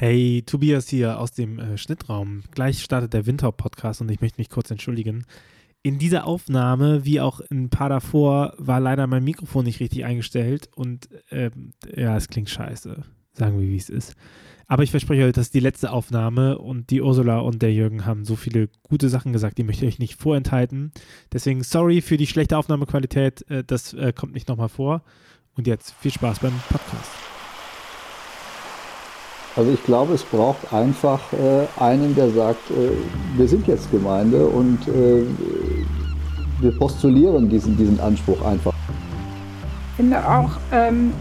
Hey, Tobias hier aus dem äh, Schnittraum. Gleich startet der Winter-Podcast und ich möchte mich kurz entschuldigen. In dieser Aufnahme, wie auch ein paar davor, war leider mein Mikrofon nicht richtig eingestellt und äh, ja, es klingt scheiße. Sagen wir, wie es ist. Aber ich verspreche euch, das ist die letzte Aufnahme und die Ursula und der Jürgen haben so viele gute Sachen gesagt, die möchte ich euch nicht vorenthalten. Deswegen sorry für die schlechte Aufnahmequalität, äh, das äh, kommt nicht nochmal vor. Und jetzt viel Spaß beim Podcast. Also ich glaube, es braucht einfach äh, einen, der sagt, äh, wir sind jetzt Gemeinde und äh, wir postulieren diesen, diesen Anspruch einfach. Ich finde auch, ähm,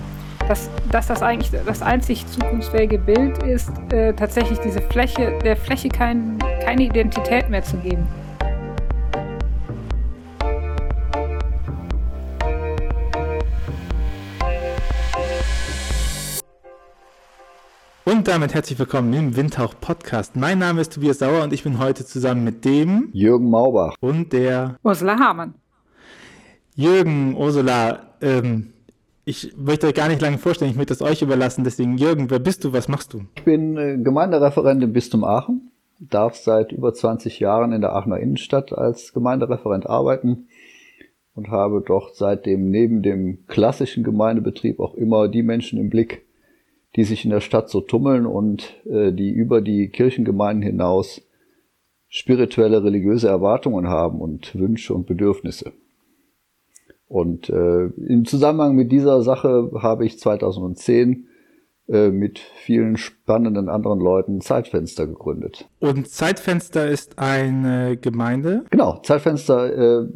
dass, dass das eigentlich das einzig zukunftsfähige Bild ist, äh, tatsächlich diese Fläche, der Fläche kein, keine Identität mehr zu geben. Und damit herzlich willkommen im Windhauch Podcast. Mein Name ist Tobias Sauer und ich bin heute zusammen mit dem Jürgen Maubach und der Ursula Hamann. Jürgen, Ursula, ähm, ich möchte euch gar nicht lange vorstellen, ich möchte es euch überlassen. Deswegen, Jürgen, wer bist du, was machst du? Ich bin äh, Gemeindereferent im Bistum Aachen, darf seit über 20 Jahren in der Aachener Innenstadt als Gemeindereferent arbeiten und habe dort seitdem neben dem klassischen Gemeindebetrieb auch immer die Menschen im Blick, die sich in der Stadt so tummeln und äh, die über die Kirchengemeinden hinaus spirituelle, religiöse Erwartungen haben und Wünsche und Bedürfnisse. Und äh, im Zusammenhang mit dieser Sache habe ich 2010 äh, mit vielen spannenden anderen Leuten Zeitfenster gegründet. Und Zeitfenster ist eine Gemeinde? Genau, Zeitfenster äh,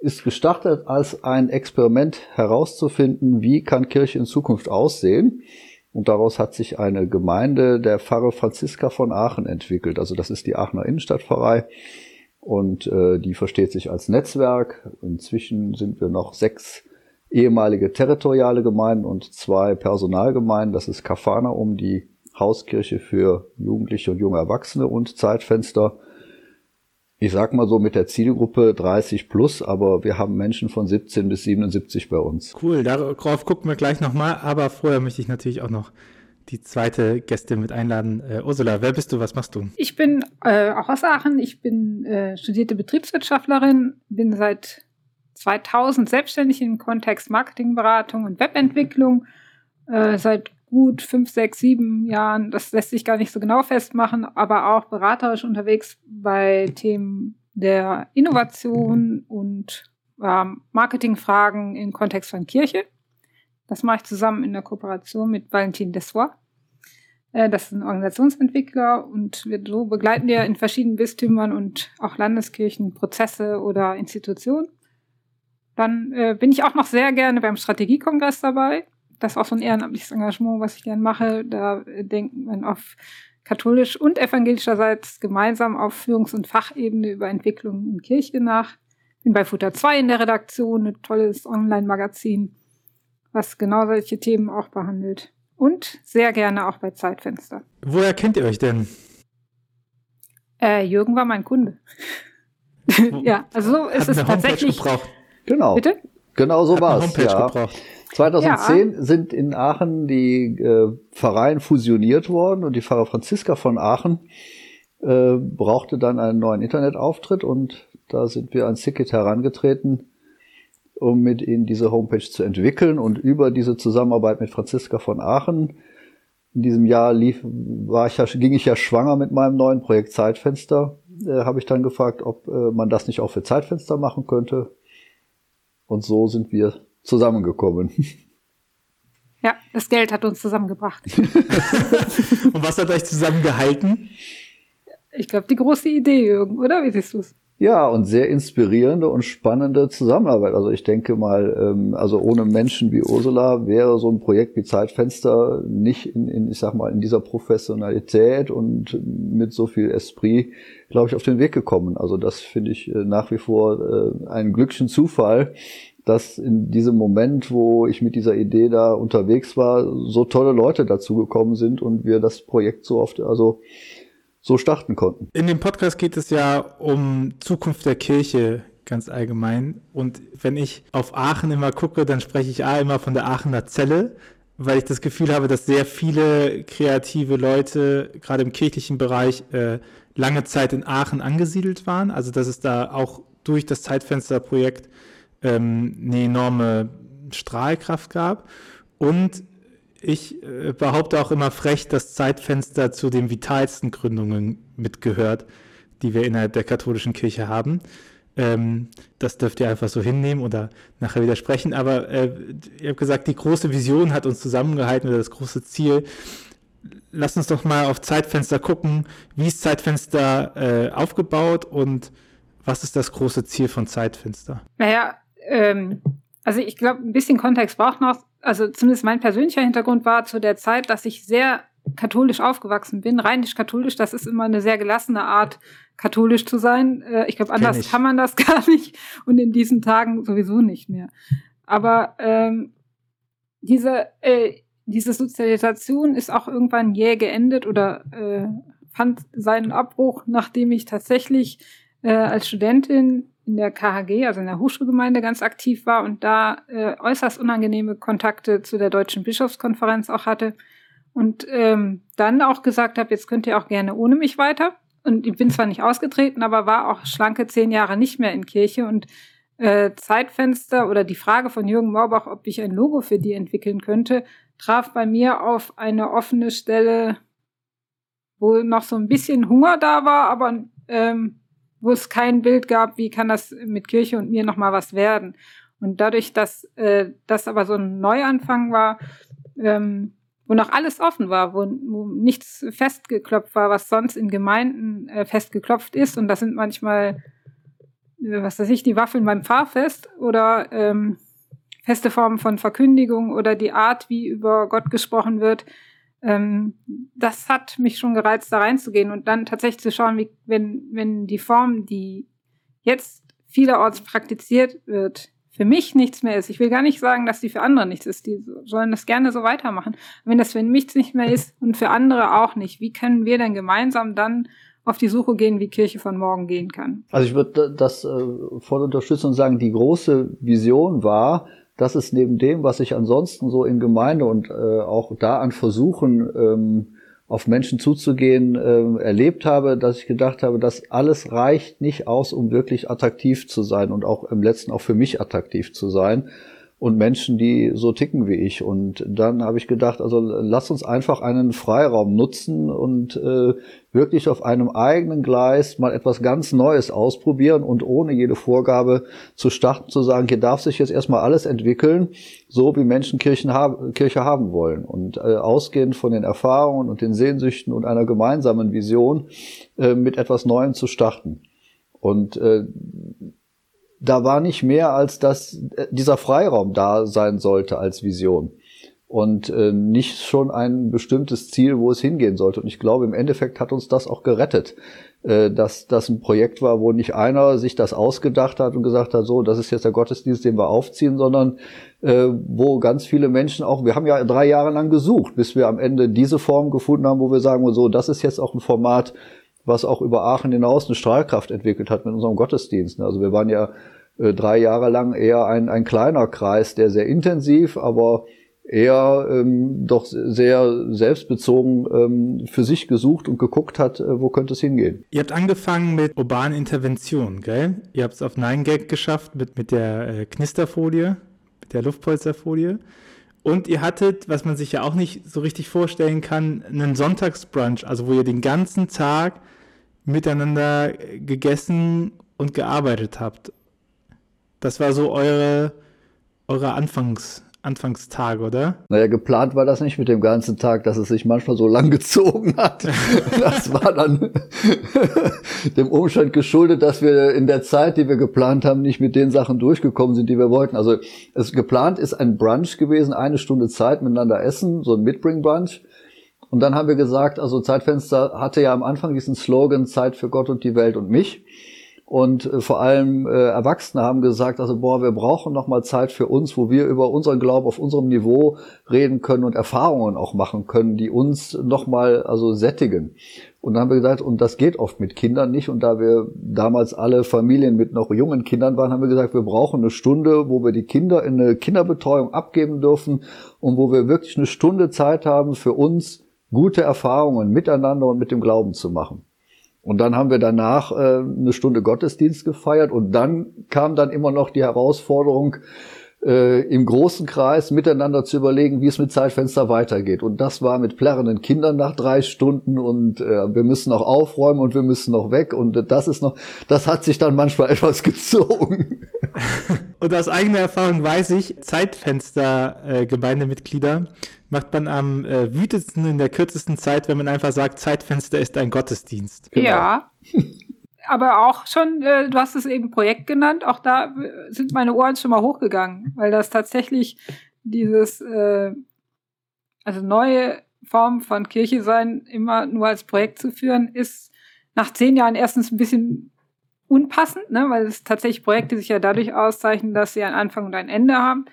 ist gestartet als ein Experiment herauszufinden, wie kann Kirche in Zukunft aussehen. Und daraus hat sich eine Gemeinde der Pfarre Franziska von Aachen entwickelt. Also das ist die Aachener Innenstadtpfarrei. Und äh, die versteht sich als Netzwerk. Inzwischen sind wir noch sechs ehemalige territoriale Gemeinden und zwei Personalgemeinden. Das ist Kafana um die Hauskirche für Jugendliche und junge Erwachsene und Zeitfenster ich sag mal so mit der Zielgruppe 30 plus, aber wir haben Menschen von 17 bis 77 bei uns. Cool, darauf gucken wir gleich nochmal, aber vorher möchte ich natürlich auch noch die zweite Gäste mit einladen. Uh, Ursula, wer bist du, was machst du? Ich bin äh, auch aus Aachen, ich bin äh, studierte Betriebswirtschaftlerin, bin seit 2000 selbstständig im Kontext Marketingberatung und Webentwicklung, äh, seit gut fünf, sechs, sieben Jahren, das lässt sich gar nicht so genau festmachen, aber auch beraterisch unterwegs bei Themen der Innovation und äh, Marketingfragen im Kontext von Kirche. Das mache ich zusammen in der Kooperation mit Valentin Dessois. Äh, das ist ein Organisationsentwickler und wir, so begleiten wir in verschiedenen Bistümern und auch Landeskirchen Prozesse oder Institutionen. Dann äh, bin ich auch noch sehr gerne beim Strategiekongress dabei das ist auch so ein ehrenamtliches Engagement, was ich gerne mache. Da denkt man auf katholisch und evangelischerseits gemeinsam auf Führungs- und Fachebene über Entwicklung in Kirche nach. Bin bei Futter 2 in der Redaktion, ein tolles Online-Magazin, was genau solche Themen auch behandelt. Und sehr gerne auch bei Zeitfenster. Woher kennt ihr euch denn? Äh, Jürgen war mein Kunde. ja, also so ist es tatsächlich. Gebraucht. Genau. Bitte? Genau so war es. Ja. Gebraucht. 2010 ja. sind in Aachen die äh, Pfarreien fusioniert worden und die Pfarrer Franziska von Aachen äh, brauchte dann einen neuen Internetauftritt und da sind wir an Sickit herangetreten, um mit ihnen diese Homepage zu entwickeln und über diese Zusammenarbeit mit Franziska von Aachen in diesem Jahr lief, war ich ja, ging ich ja schwanger mit meinem neuen Projekt Zeitfenster. Äh, Habe ich dann gefragt, ob äh, man das nicht auch für Zeitfenster machen könnte. Und so sind wir zusammengekommen. Ja, das Geld hat uns zusammengebracht. Und was hat euch zusammengehalten? Ich glaube, die große Idee, Jürgen, oder? Wie siehst du es? Ja, und sehr inspirierende und spannende Zusammenarbeit. Also ich denke mal, ähm, also ohne Menschen wie Ursula wäre so ein Projekt wie Zeitfenster nicht in, in ich sag mal, in dieser Professionalität und mit so viel Esprit, glaube ich, auf den Weg gekommen. Also das finde ich äh, nach wie vor äh, einen glücklichen Zufall, dass in diesem Moment, wo ich mit dieser Idee da unterwegs war, so tolle Leute dazugekommen sind und wir das Projekt so oft, also so starten konnten. In dem Podcast geht es ja um Zukunft der Kirche ganz allgemein. Und wenn ich auf Aachen immer gucke, dann spreche ich A immer von der Aachener Zelle, weil ich das Gefühl habe, dass sehr viele kreative Leute, gerade im kirchlichen Bereich, äh, lange Zeit in Aachen angesiedelt waren. Also dass es da auch durch das Zeitfensterprojekt ähm, eine enorme Strahlkraft gab. Und ich äh, behaupte auch immer frech, dass Zeitfenster zu den vitalsten Gründungen mitgehört, die wir innerhalb der katholischen Kirche haben. Ähm, das dürft ihr einfach so hinnehmen oder nachher widersprechen. Aber äh, ihr habt gesagt, die große Vision hat uns zusammengehalten oder das große Ziel. Lass uns doch mal auf Zeitfenster gucken. Wie ist Zeitfenster äh, aufgebaut und was ist das große Ziel von Zeitfenster? Naja, ähm, also ich glaube, ein bisschen Kontext braucht noch. Also zumindest mein persönlicher Hintergrund war zu der Zeit, dass ich sehr katholisch aufgewachsen bin, rheinisch katholisch, das ist immer eine sehr gelassene Art, katholisch zu sein. Äh, ich glaube, anders kann man das gar nicht und in diesen Tagen sowieso nicht mehr. Aber ähm, diese, äh, diese Sozialisation ist auch irgendwann jäh geendet oder äh, fand seinen Abbruch, nachdem ich tatsächlich äh, als Studentin in der KHG, also in der Hochschulgemeinde, ganz aktiv war und da äh, äußerst unangenehme Kontakte zu der Deutschen Bischofskonferenz auch hatte und ähm, dann auch gesagt habe, jetzt könnt ihr auch gerne ohne mich weiter. Und ich bin zwar nicht ausgetreten, aber war auch schlanke zehn Jahre nicht mehr in Kirche und äh, Zeitfenster oder die Frage von Jürgen Morbach, ob ich ein Logo für die entwickeln könnte, traf bei mir auf eine offene Stelle, wo noch so ein bisschen Hunger da war, aber ähm, wo es kein Bild gab, wie kann das mit Kirche und mir nochmal was werden. Und dadurch, dass äh, das aber so ein Neuanfang war, ähm, wo noch alles offen war, wo, wo nichts festgeklopft war, was sonst in Gemeinden äh, festgeklopft ist. Und das sind manchmal, äh, was weiß ich, die Waffeln beim Pfarrfest oder ähm, feste Formen von Verkündigung oder die Art, wie über Gott gesprochen wird. Ähm, das hat mich schon gereizt, da reinzugehen und dann tatsächlich zu schauen, wie, wenn, wenn die Form, die jetzt vielerorts praktiziert wird, für mich nichts mehr ist. Ich will gar nicht sagen, dass die für andere nichts ist. Die sollen das gerne so weitermachen. Wenn das für mich nichts mehr ist und für andere auch nicht, wie können wir denn gemeinsam dann auf die Suche gehen, wie Kirche von morgen gehen kann? Also ich würde das äh, voll unterstützen und sagen, die große Vision war, dass es neben dem, was ich ansonsten so in Gemeinde und äh, auch da an Versuchen ähm, auf Menschen zuzugehen äh, erlebt habe, dass ich gedacht habe, das alles reicht nicht aus, um wirklich attraktiv zu sein und auch im letzten auch für mich attraktiv zu sein und Menschen, die so ticken wie ich. Und dann habe ich gedacht, also lass uns einfach einen Freiraum nutzen und äh, wirklich auf einem eigenen Gleis mal etwas ganz Neues ausprobieren und ohne jede Vorgabe zu starten, zu sagen, hier darf sich jetzt erstmal alles entwickeln, so wie Menschen Kirchen haben, Kirche haben wollen. Und äh, ausgehend von den Erfahrungen und den Sehnsüchten und einer gemeinsamen Vision äh, mit etwas Neuem zu starten. Und äh, da war nicht mehr, als dass äh, dieser Freiraum da sein sollte als Vision und äh, nicht schon ein bestimmtes Ziel, wo es hingehen sollte. Und ich glaube, im Endeffekt hat uns das auch gerettet, äh, dass das ein Projekt war, wo nicht einer sich das ausgedacht hat und gesagt hat, so, das ist jetzt der Gottesdienst, den wir aufziehen, sondern äh, wo ganz viele Menschen auch, wir haben ja drei Jahre lang gesucht, bis wir am Ende diese Form gefunden haben, wo wir sagen, so, das ist jetzt auch ein Format, was auch über Aachen hinaus eine Strahlkraft entwickelt hat mit unserem Gottesdienst. Also wir waren ja äh, drei Jahre lang eher ein, ein kleiner Kreis, der sehr intensiv, aber eher ähm, doch sehr selbstbezogen ähm, für sich gesucht und geguckt hat, äh, wo könnte es hingehen. Ihr habt angefangen mit urbanen Interventionen, gell? Ihr habt es auf 9gag geschafft mit, mit der äh, Knisterfolie, mit der Luftpolsterfolie. Und ihr hattet, was man sich ja auch nicht so richtig vorstellen kann, einen Sonntagsbrunch, also wo ihr den ganzen Tag miteinander gegessen und gearbeitet habt. Das war so eure, eure Anfangs, Anfangstag, oder? Naja, geplant war das nicht mit dem ganzen Tag, dass es sich manchmal so lang gezogen hat. Das war dann dem Umstand geschuldet, dass wir in der Zeit, die wir geplant haben, nicht mit den Sachen durchgekommen sind, die wir wollten. Also es geplant ist ein Brunch gewesen, eine Stunde Zeit miteinander essen, so ein Mitbring-Brunch. Und dann haben wir gesagt, also Zeitfenster hatte ja am Anfang diesen Slogan Zeit für Gott und die Welt und mich. Und äh, vor allem äh, Erwachsene haben gesagt, also boah, wir brauchen noch mal Zeit für uns, wo wir über unseren Glauben auf unserem Niveau reden können und Erfahrungen auch machen können, die uns noch mal also sättigen. Und dann haben wir gesagt, und das geht oft mit Kindern nicht. Und da wir damals alle Familien mit noch jungen Kindern waren, haben wir gesagt, wir brauchen eine Stunde, wo wir die Kinder in eine Kinderbetreuung abgeben dürfen und wo wir wirklich eine Stunde Zeit haben, für uns gute Erfahrungen miteinander und mit dem Glauben zu machen. Und dann haben wir danach äh, eine Stunde Gottesdienst gefeiert und dann kam dann immer noch die Herausforderung, äh, im großen Kreis miteinander zu überlegen, wie es mit Zeitfenster weitergeht. Und das war mit plärrenden Kindern nach drei Stunden und äh, wir müssen noch aufräumen und wir müssen noch weg. Und äh, das ist noch, das hat sich dann manchmal etwas gezogen. und aus eigener Erfahrung weiß ich, Zeitfenster-Gemeindemitglieder äh, macht man am äh, wütesten in der kürzesten Zeit, wenn man einfach sagt, Zeitfenster ist ein Gottesdienst. Genau. Ja. Aber auch schon, äh, du hast es eben Projekt genannt, auch da äh, sind meine Ohren schon mal hochgegangen, weil das tatsächlich dieses, äh, also neue Form von Kirche sein, immer nur als Projekt zu führen, ist nach zehn Jahren erstens ein bisschen unpassend, ne, weil es tatsächlich Projekte sich ja dadurch auszeichnen, dass sie einen Anfang und ein Ende haben.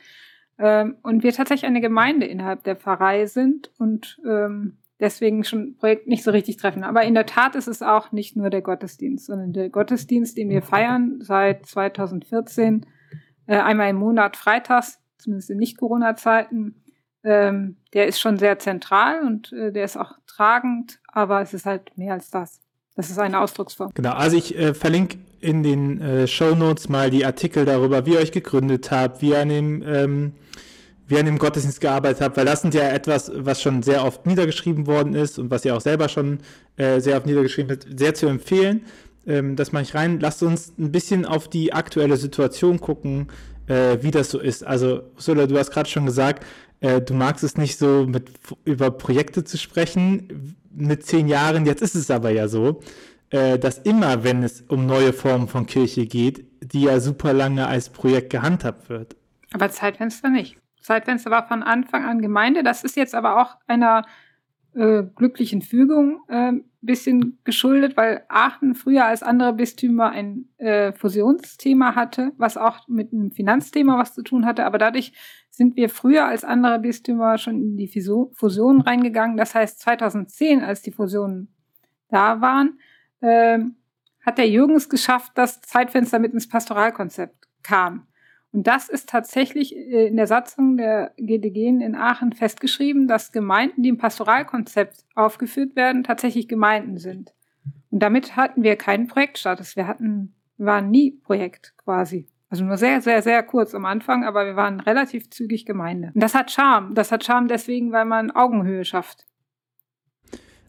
Ähm, und wir tatsächlich eine Gemeinde innerhalb der Pfarrei sind und ähm, deswegen schon Projekt nicht so richtig treffen. Aber in der Tat ist es auch nicht nur der Gottesdienst, sondern der Gottesdienst, den wir feiern seit 2014, äh, einmal im Monat freitags, zumindest in Nicht-Corona-Zeiten, ähm, der ist schon sehr zentral und äh, der ist auch tragend, aber es ist halt mehr als das. Das ist eine Ausdrucksform. Genau, also ich äh, verlinke in den äh, Show Notes mal die Artikel darüber, wie ihr euch gegründet habt, wie ihr an dem, ähm, wie ihr an dem Gottesdienst gearbeitet habt, weil das sind ja etwas, was schon sehr oft niedergeschrieben worden ist und was ihr auch selber schon äh, sehr oft niedergeschrieben habt, sehr zu empfehlen. Ähm, das mache ich rein. Lasst uns ein bisschen auf die aktuelle Situation gucken, äh, wie das so ist. Also, Sola, du hast gerade schon gesagt, äh, du magst es nicht so mit über Projekte zu sprechen mit zehn Jahren. Jetzt ist es aber ja so äh, dass immer, wenn es um neue Formen von Kirche geht, die ja super lange als Projekt gehandhabt wird. Aber Zeitfenster nicht. Zeitfenster war von Anfang an Gemeinde. Das ist jetzt aber auch einer äh, glücklichen Fügung ein äh, bisschen geschuldet, weil Aachen früher als andere Bistümer ein äh, Fusionsthema hatte, was auch mit einem Finanzthema was zu tun hatte. Aber dadurch sind wir früher als andere Bistümer schon in die Fusion reingegangen. Das heißt, 2010, als die Fusionen da waren, ähm, hat der Jürgens geschafft, dass Zeitfenster mit ins Pastoralkonzept kam. Und das ist tatsächlich äh, in der Satzung der GDG in Aachen festgeschrieben, dass Gemeinden, die im Pastoralkonzept aufgeführt werden, tatsächlich Gemeinden sind. Und damit hatten wir keinen Projektstatus. Wir hatten, waren nie Projekt quasi. Also nur sehr, sehr, sehr kurz am Anfang, aber wir waren relativ zügig Gemeinde. Und das hat Charme. Das hat Charme deswegen, weil man Augenhöhe schafft.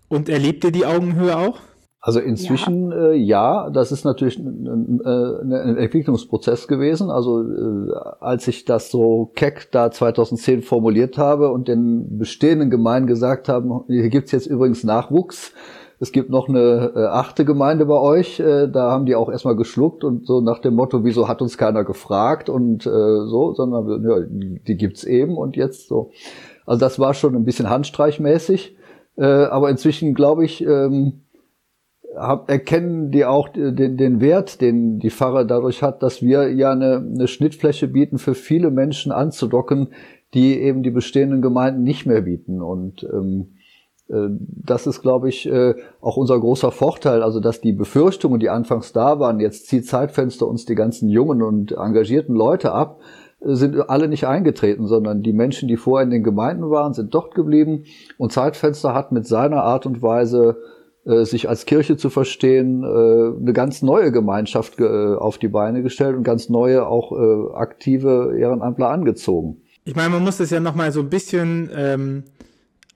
Und erlebt ihr die Augenhöhe auch? Also inzwischen ja, äh, ja das ist natürlich ein, ein, ein, Entwicklungsprozess gewesen. Also äh, als ich das so keck da 2010 formuliert habe und den bestehenden Gemeinden gesagt haben, hier gibt's jetzt übrigens Nachwuchs. Es gibt noch eine äh, achte Gemeinde bei euch, äh, da haben die auch erstmal geschluckt und so nach dem Motto, wieso hat uns keiner gefragt und äh, so, sondern ja, die gibt's eben und jetzt so. Also das war schon ein bisschen handstreichmäßig, äh, aber inzwischen glaube ich, ähm, hab, erkennen die auch den, den Wert, den die Pfarrer dadurch hat, dass wir ja eine, eine Schnittfläche bieten für viele Menschen anzudocken, die eben die bestehenden Gemeinden nicht mehr bieten. Und ähm, äh, das ist, glaube ich, äh, auch unser großer Vorteil. Also, dass die Befürchtungen, die anfangs da waren, jetzt zieht Zeitfenster uns die ganzen jungen und engagierten Leute ab, äh, sind alle nicht eingetreten, sondern die Menschen, die vorher in den Gemeinden waren, sind dort geblieben. Und Zeitfenster hat mit seiner Art und Weise äh, sich als Kirche zu verstehen, äh, eine ganz neue Gemeinschaft äh, auf die Beine gestellt und ganz neue, auch aktive Ehrenamtler angezogen. Ich meine, man muss das ja nochmal so ein bisschen ähm,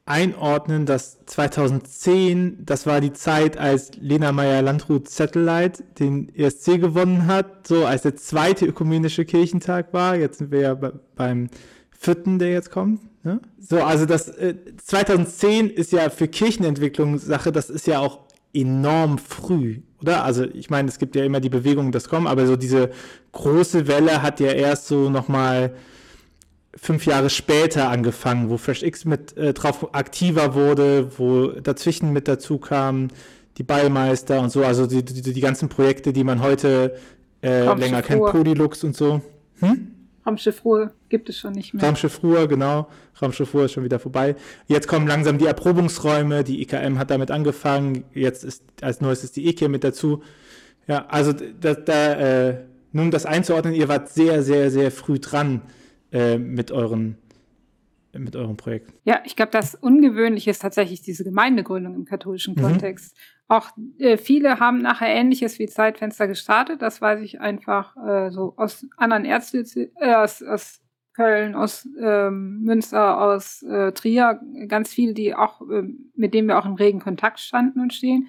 einordnen, dass 2010, das war die Zeit, als Lena Meyer-Landrut Satellite den ESC gewonnen hat, so als der zweite ökumenische Kirchentag war. Jetzt sind wir ja beim vierten, der jetzt kommt. Ne? So, also das äh, 2010 ist ja für Kirchenentwicklung Sache, das ist ja auch enorm früh, oder? Also ich meine, es gibt ja immer die Bewegungen, das kommen, aber so diese große Welle hat ja erst so nochmal fünf Jahre später angefangen, wo FreshX mit äh, drauf aktiver wurde, wo dazwischen mit dazu kam, die Ballmeister und so, also die, die, die ganzen Projekte, die man heute äh, länger kennt, Polylux und so. Hm? Raumschiff Ruhr gibt es schon nicht mehr. Raumschiff Ruhr, genau. Raumschiff Ruhr ist schon wieder vorbei. Jetzt kommen langsam die Erprobungsräume. Die IKM hat damit angefangen. Jetzt ist als neues ist die EK mit dazu. Ja, also da, da äh, nun das einzuordnen, ihr wart sehr, sehr, sehr früh dran äh, mit euren mit eurem Projekt. Ja, ich glaube, das Ungewöhnliche ist tatsächlich diese Gemeindegründung im katholischen mhm. Kontext. Auch äh, viele haben nachher Ähnliches wie Zeitfenster gestartet. Das weiß ich einfach äh, so aus anderen Ärzten, äh, aus, aus Köln, aus ähm, Münster, aus äh, Trier, ganz viele, die auch, äh, mit denen wir auch in regen Kontakt standen und stehen.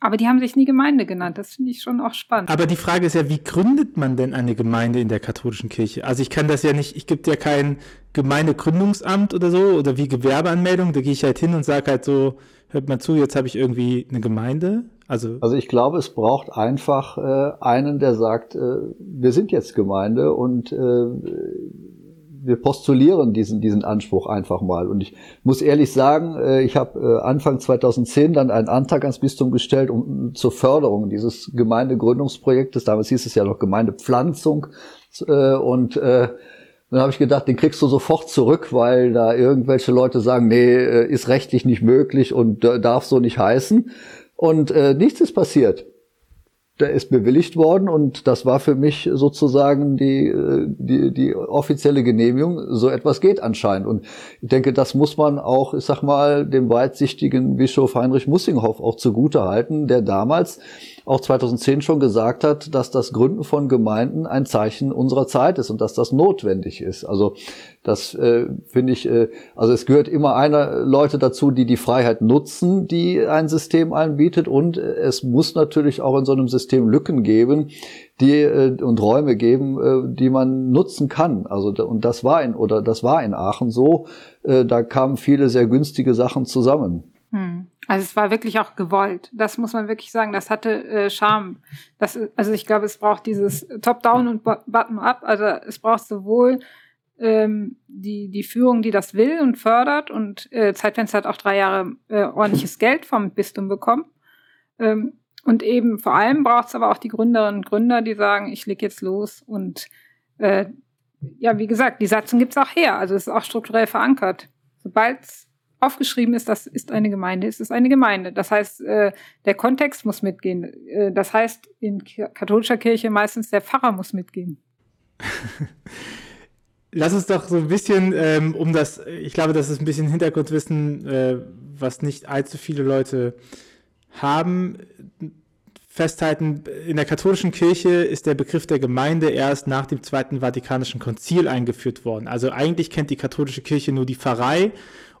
Aber die haben sich nie Gemeinde genannt. Das finde ich schon auch spannend. Aber die Frage ist ja, wie gründet man denn eine Gemeinde in der katholischen Kirche? Also ich kann das ja nicht, ich gibt ja kein Gemeindegründungsamt oder so oder wie Gewerbeanmeldung. Da gehe ich halt hin und sage halt so, hört mal zu, jetzt habe ich irgendwie eine Gemeinde. Also, also ich glaube, es braucht einfach äh, einen, der sagt, äh, wir sind jetzt Gemeinde und äh, wir postulieren diesen, diesen Anspruch einfach mal. Und ich muss ehrlich sagen, äh, ich habe äh, Anfang 2010 dann einen Antrag ans Bistum gestellt um, zur Förderung dieses Gemeindegründungsprojektes. Damals hieß es ja noch Gemeindepflanzung. Äh, und dann habe ich gedacht, den kriegst du sofort zurück, weil da irgendwelche Leute sagen, nee, ist rechtlich nicht möglich und darf so nicht heißen. Und nichts ist passiert der ist bewilligt worden und das war für mich sozusagen die, äh, die, die offizielle Genehmigung. So etwas geht anscheinend. Und ich denke, das muss man auch, ich sag mal, dem weitsichtigen Bischof Heinrich Mussinghoff auch zugute halten, der damals auch 2010 schon gesagt hat, dass das Gründen von Gemeinden ein Zeichen unserer Zeit ist und dass das notwendig ist. Also das äh, finde ich, äh, also es gehört immer einer Leute dazu, die die Freiheit nutzen, die ein System anbietet und es muss natürlich auch in so einem System Lücken geben, die äh, und Räume geben, äh, die man nutzen kann. Also und das war in oder das war in Aachen so. Äh, da kamen viele sehr günstige Sachen zusammen. Hm. Also es war wirklich auch gewollt. Das muss man wirklich sagen. Das hatte äh, Charme. Das, also ich glaube, es braucht dieses Top-Down und Bottom-up. Also es braucht sowohl ähm, die, die Führung, die das will und fördert. Und äh, Zeitfenster hat auch drei Jahre äh, ordentliches Geld vom Bistum bekommen. Ähm, und eben vor allem braucht es aber auch die Gründerinnen und Gründer, die sagen, ich leg jetzt los. Und äh, ja, wie gesagt, die Satzung gibt's auch her. Also es ist auch strukturell verankert. Sobald aufgeschrieben ist, das ist eine Gemeinde, ist es eine Gemeinde. Das heißt, äh, der Kontext muss mitgehen. Äh, das heißt, in katholischer Kirche meistens der Pfarrer muss mitgehen. Lass uns doch so ein bisschen, ähm, um das, ich glaube, das ist ein bisschen Hintergrundwissen, äh, was nicht allzu viele Leute haben. Festhalten, in der katholischen Kirche ist der Begriff der Gemeinde erst nach dem Zweiten Vatikanischen Konzil eingeführt worden. Also eigentlich kennt die katholische Kirche nur die Pfarrei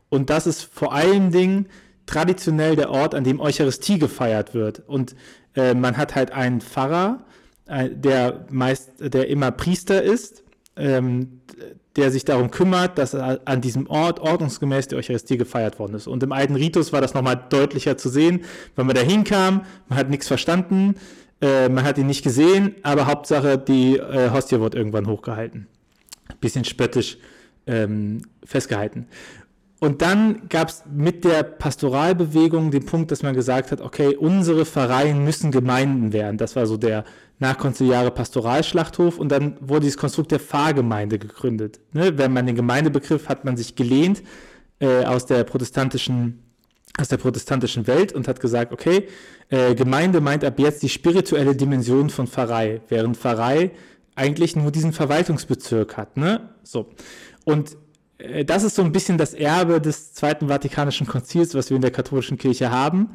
und das ist vor allen Dingen traditionell der Ort, an dem Eucharistie gefeiert wird. Und äh, man hat halt einen Pfarrer, äh, der meist, der immer Priester ist, ähm, der sich darum kümmert, dass an diesem Ort ordnungsgemäß die Eucharistie gefeiert worden ist. Und im alten Ritus war das nochmal deutlicher zu sehen, wenn man da hinkam, man hat nichts verstanden, äh, man hat ihn nicht gesehen, aber Hauptsache die äh, Hostie wird irgendwann hochgehalten. Bisschen spöttisch ähm, festgehalten. Und dann gab es mit der Pastoralbewegung den Punkt, dass man gesagt hat, okay, unsere Pfarreien müssen Gemeinden werden. Das war so der nachkonziliare Pastoralschlachthof. Und dann wurde dieses Konstrukt der Pfarrgemeinde gegründet. Ne? Wenn man den Gemeindebegriff hat man sich gelehnt äh, aus der protestantischen aus der protestantischen Welt und hat gesagt, okay, äh, Gemeinde meint ab jetzt die spirituelle Dimension von Pfarrei, während Pfarrei eigentlich nur diesen Verwaltungsbezirk hat. Ne? So. Und das ist so ein bisschen das Erbe des Zweiten Vatikanischen Konzils, was wir in der katholischen Kirche haben.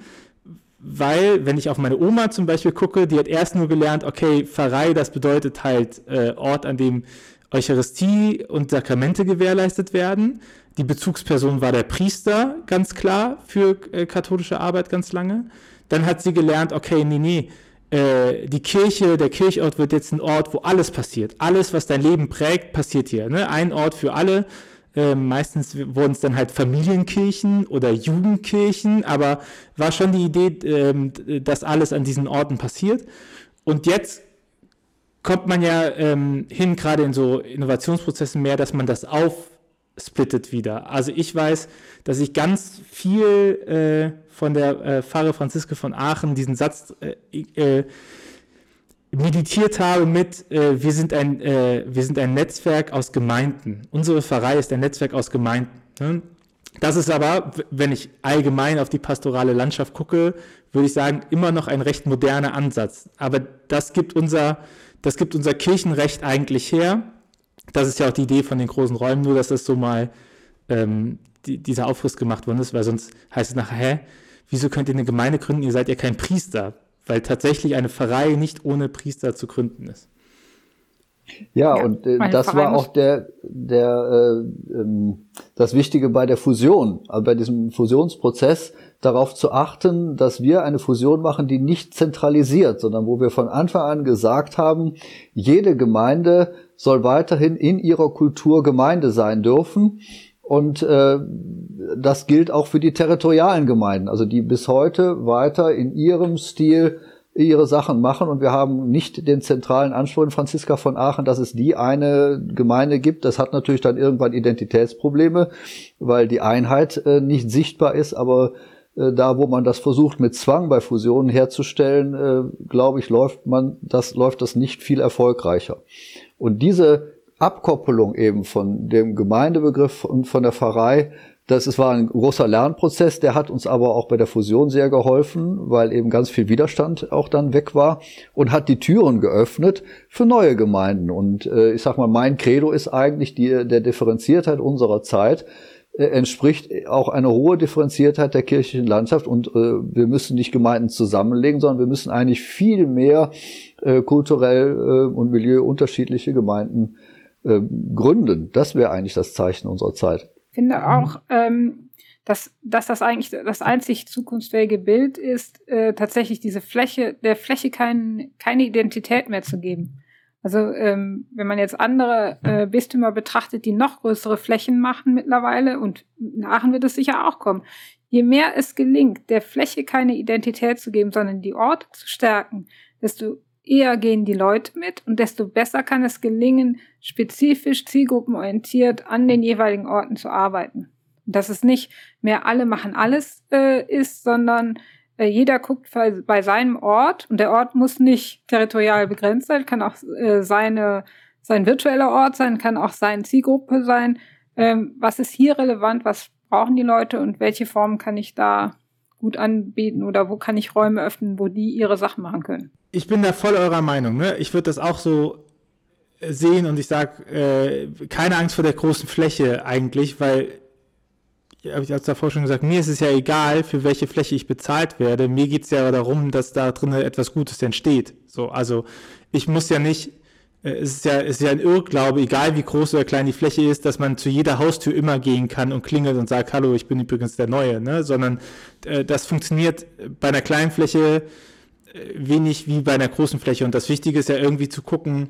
Weil, wenn ich auf meine Oma zum Beispiel gucke, die hat erst nur gelernt, okay, Pfarrei, das bedeutet halt äh, Ort, an dem Eucharistie und Sakramente gewährleistet werden. Die Bezugsperson war der Priester, ganz klar, für äh, katholische Arbeit ganz lange. Dann hat sie gelernt, okay, nee, nee, äh, die Kirche, der Kirchort wird jetzt ein Ort, wo alles passiert. Alles, was dein Leben prägt, passiert hier. Ne? Ein Ort für alle ähm, meistens wurden es dann halt Familienkirchen oder Jugendkirchen, aber war schon die Idee, ähm, dass alles an diesen Orten passiert. Und jetzt kommt man ja ähm, hin, gerade in so Innovationsprozessen mehr, dass man das auf splittet wieder. Also ich weiß, dass ich ganz viel äh, von der äh, Pfarre Franziske von Aachen diesen Satz äh, äh meditiert habe mit, äh, wir, sind ein, äh, wir sind ein Netzwerk aus Gemeinden. Unsere Pfarrei ist ein Netzwerk aus Gemeinden. Ne? Das ist aber, wenn ich allgemein auf die pastorale Landschaft gucke, würde ich sagen, immer noch ein recht moderner Ansatz. Aber das gibt unser, das gibt unser Kirchenrecht eigentlich her. Das ist ja auch die Idee von den großen Räumen, nur dass das so mal ähm, die, dieser Aufriss gemacht worden ist, weil sonst heißt es nachher, hä, wieso könnt ihr eine Gemeinde gründen, ihr seid ja kein Priester? Weil tatsächlich eine Pfarrei nicht ohne Priester zu gründen ist. Ja, ja und äh, das war auch der, der, äh, ähm, das Wichtige bei der Fusion, also bei diesem Fusionsprozess, darauf zu achten, dass wir eine Fusion machen, die nicht zentralisiert, sondern wo wir von Anfang an gesagt haben, jede Gemeinde soll weiterhin in ihrer Kultur Gemeinde sein dürfen. Und äh, das gilt auch für die territorialen Gemeinden, also die bis heute weiter in ihrem Stil ihre Sachen machen und wir haben nicht den zentralen Anspruch in Franziska von Aachen, dass es die eine Gemeinde gibt. Das hat natürlich dann irgendwann Identitätsprobleme, weil die Einheit äh, nicht sichtbar ist, aber äh, da, wo man das versucht mit Zwang bei Fusionen herzustellen, äh, glaube ich, läuft man das läuft das nicht viel erfolgreicher. Und diese Abkoppelung eben von dem Gemeindebegriff und von der Pfarrei das ist, war ein großer Lernprozess, der hat uns aber auch bei der Fusion sehr geholfen, weil eben ganz viel Widerstand auch dann weg war und hat die Türen geöffnet für neue Gemeinden. Und äh, ich sag mal, mein Credo ist eigentlich die der Differenziertheit unserer Zeit äh, entspricht auch eine hohe Differenziertheit der kirchlichen Landschaft und äh, wir müssen nicht Gemeinden zusammenlegen, sondern wir müssen eigentlich viel mehr äh, kulturell äh, und milieu unterschiedliche Gemeinden äh, gründen. Das wäre eigentlich das Zeichen unserer Zeit finde mhm. auch, ähm, dass, dass das eigentlich das einzig zukunftsfähige Bild ist, äh, tatsächlich diese Fläche, der Fläche kein, keine Identität mehr zu geben. Also ähm, wenn man jetzt andere äh, Bistümer betrachtet, die noch größere Flächen machen mittlerweile, und in Aachen wird es sicher auch kommen, je mehr es gelingt, der Fläche keine Identität zu geben, sondern die Orte zu stärken, desto eher gehen die Leute mit und desto besser kann es gelingen, spezifisch zielgruppenorientiert an den jeweiligen Orten zu arbeiten. Dass es nicht mehr alle machen alles äh, ist, sondern äh, jeder guckt bei seinem Ort und der Ort muss nicht territorial begrenzt sein, kann auch äh, seine, sein virtueller Ort sein, kann auch seine Zielgruppe sein. Ähm, was ist hier relevant, was brauchen die Leute und welche Formen kann ich da gut anbieten oder wo kann ich Räume öffnen, wo die ihre Sachen machen können. Ich bin da voll eurer Meinung. Ne? Ich würde das auch so äh, sehen und ich sage, äh, keine Angst vor der großen Fläche eigentlich, weil, habe ich als davor schon gesagt, mir ist es ja egal, für welche Fläche ich bezahlt werde. Mir geht es ja darum, dass da drin etwas Gutes entsteht. So, also ich muss ja nicht äh, es ist ja, es ist ja ein Irrglaube, egal wie groß oder klein die Fläche ist, dass man zu jeder Haustür immer gehen kann und klingelt und sagt, hallo, ich bin übrigens der Neue, ne? sondern äh, das funktioniert bei einer kleinen Fläche wenig wie bei einer großen Fläche. Und das Wichtige ist ja irgendwie zu gucken,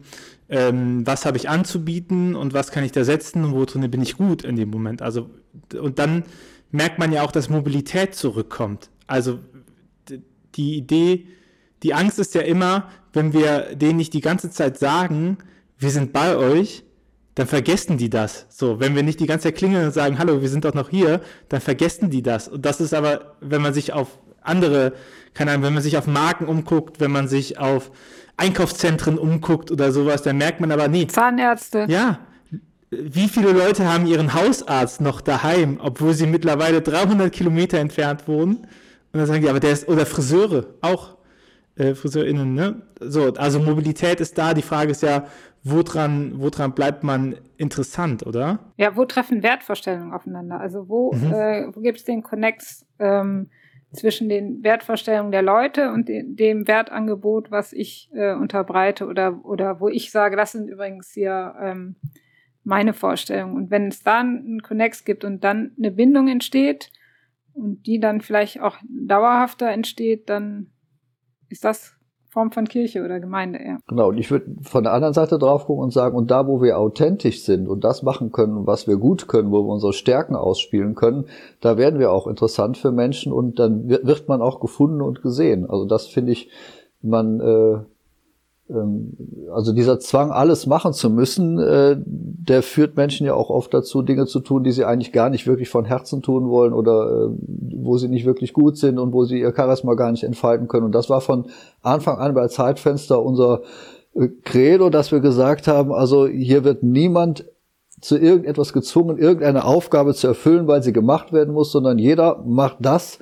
ähm, was habe ich anzubieten und was kann ich da setzen und wo drin bin ich gut in dem Moment. Also, und dann merkt man ja auch, dass Mobilität zurückkommt. Also die Idee, die Angst ist ja immer, wenn wir denen nicht die ganze Zeit sagen, wir sind bei euch, dann vergessen die das. So, wenn wir nicht die ganze Zeit klingeln und sagen, hallo, wir sind doch noch hier, dann vergessen die das. Und das ist aber, wenn man sich auf andere, keine Ahnung, wenn man sich auf Marken umguckt, wenn man sich auf Einkaufszentren umguckt oder sowas, dann merkt man aber nie. Zahnärzte. Ja. Wie viele Leute haben ihren Hausarzt noch daheim, obwohl sie mittlerweile 300 Kilometer entfernt wohnen? Und dann sagen die, aber der ist, oder Friseure auch äh, FriseurInnen, ne? So, also Mobilität ist da. Die Frage ist ja, woran, woran bleibt man interessant, oder? Ja, wo treffen Wertvorstellungen aufeinander? Also wo, mhm. äh, wo gibt es den Connects ähm, zwischen den Wertvorstellungen der Leute und de dem Wertangebot, was ich äh, unterbreite oder, oder wo ich sage, das sind übrigens hier ähm, meine Vorstellungen. Und wenn es da einen Connect gibt und dann eine Bindung entsteht und die dann vielleicht auch dauerhafter entsteht, dann ist das Form von Kirche oder Gemeinde eher. Genau, und ich würde von der anderen Seite drauf gucken und sagen, und da, wo wir authentisch sind und das machen können, was wir gut können, wo wir unsere Stärken ausspielen können, da werden wir auch interessant für Menschen und dann wird man auch gefunden und gesehen. Also das finde ich, man, äh, also dieser Zwang, alles machen zu müssen, äh, der führt Menschen ja auch oft dazu, Dinge zu tun, die sie eigentlich gar nicht wirklich von Herzen tun wollen oder äh, wo sie nicht wirklich gut sind und wo sie ihr Charisma gar nicht entfalten können. Und das war von Anfang an bei Zeitfenster unser äh, Credo, dass wir gesagt haben, also hier wird niemand zu irgendetwas gezwungen, irgendeine Aufgabe zu erfüllen, weil sie gemacht werden muss, sondern jeder macht das,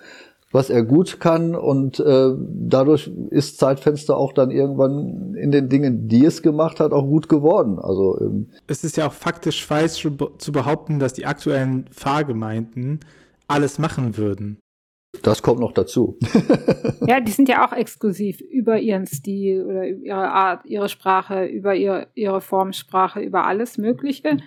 was er gut kann und äh, dadurch ist Zeitfenster auch dann irgendwann in den Dingen, die es gemacht hat, auch gut geworden. Also ähm, es ist ja auch faktisch falsch zu behaupten, dass die aktuellen Fahrgemeinden alles machen würden. Das kommt noch dazu. ja, die sind ja auch exklusiv über ihren Stil oder ihre Art, ihre Sprache, über ihre, ihre Formsprache, über alles Mögliche.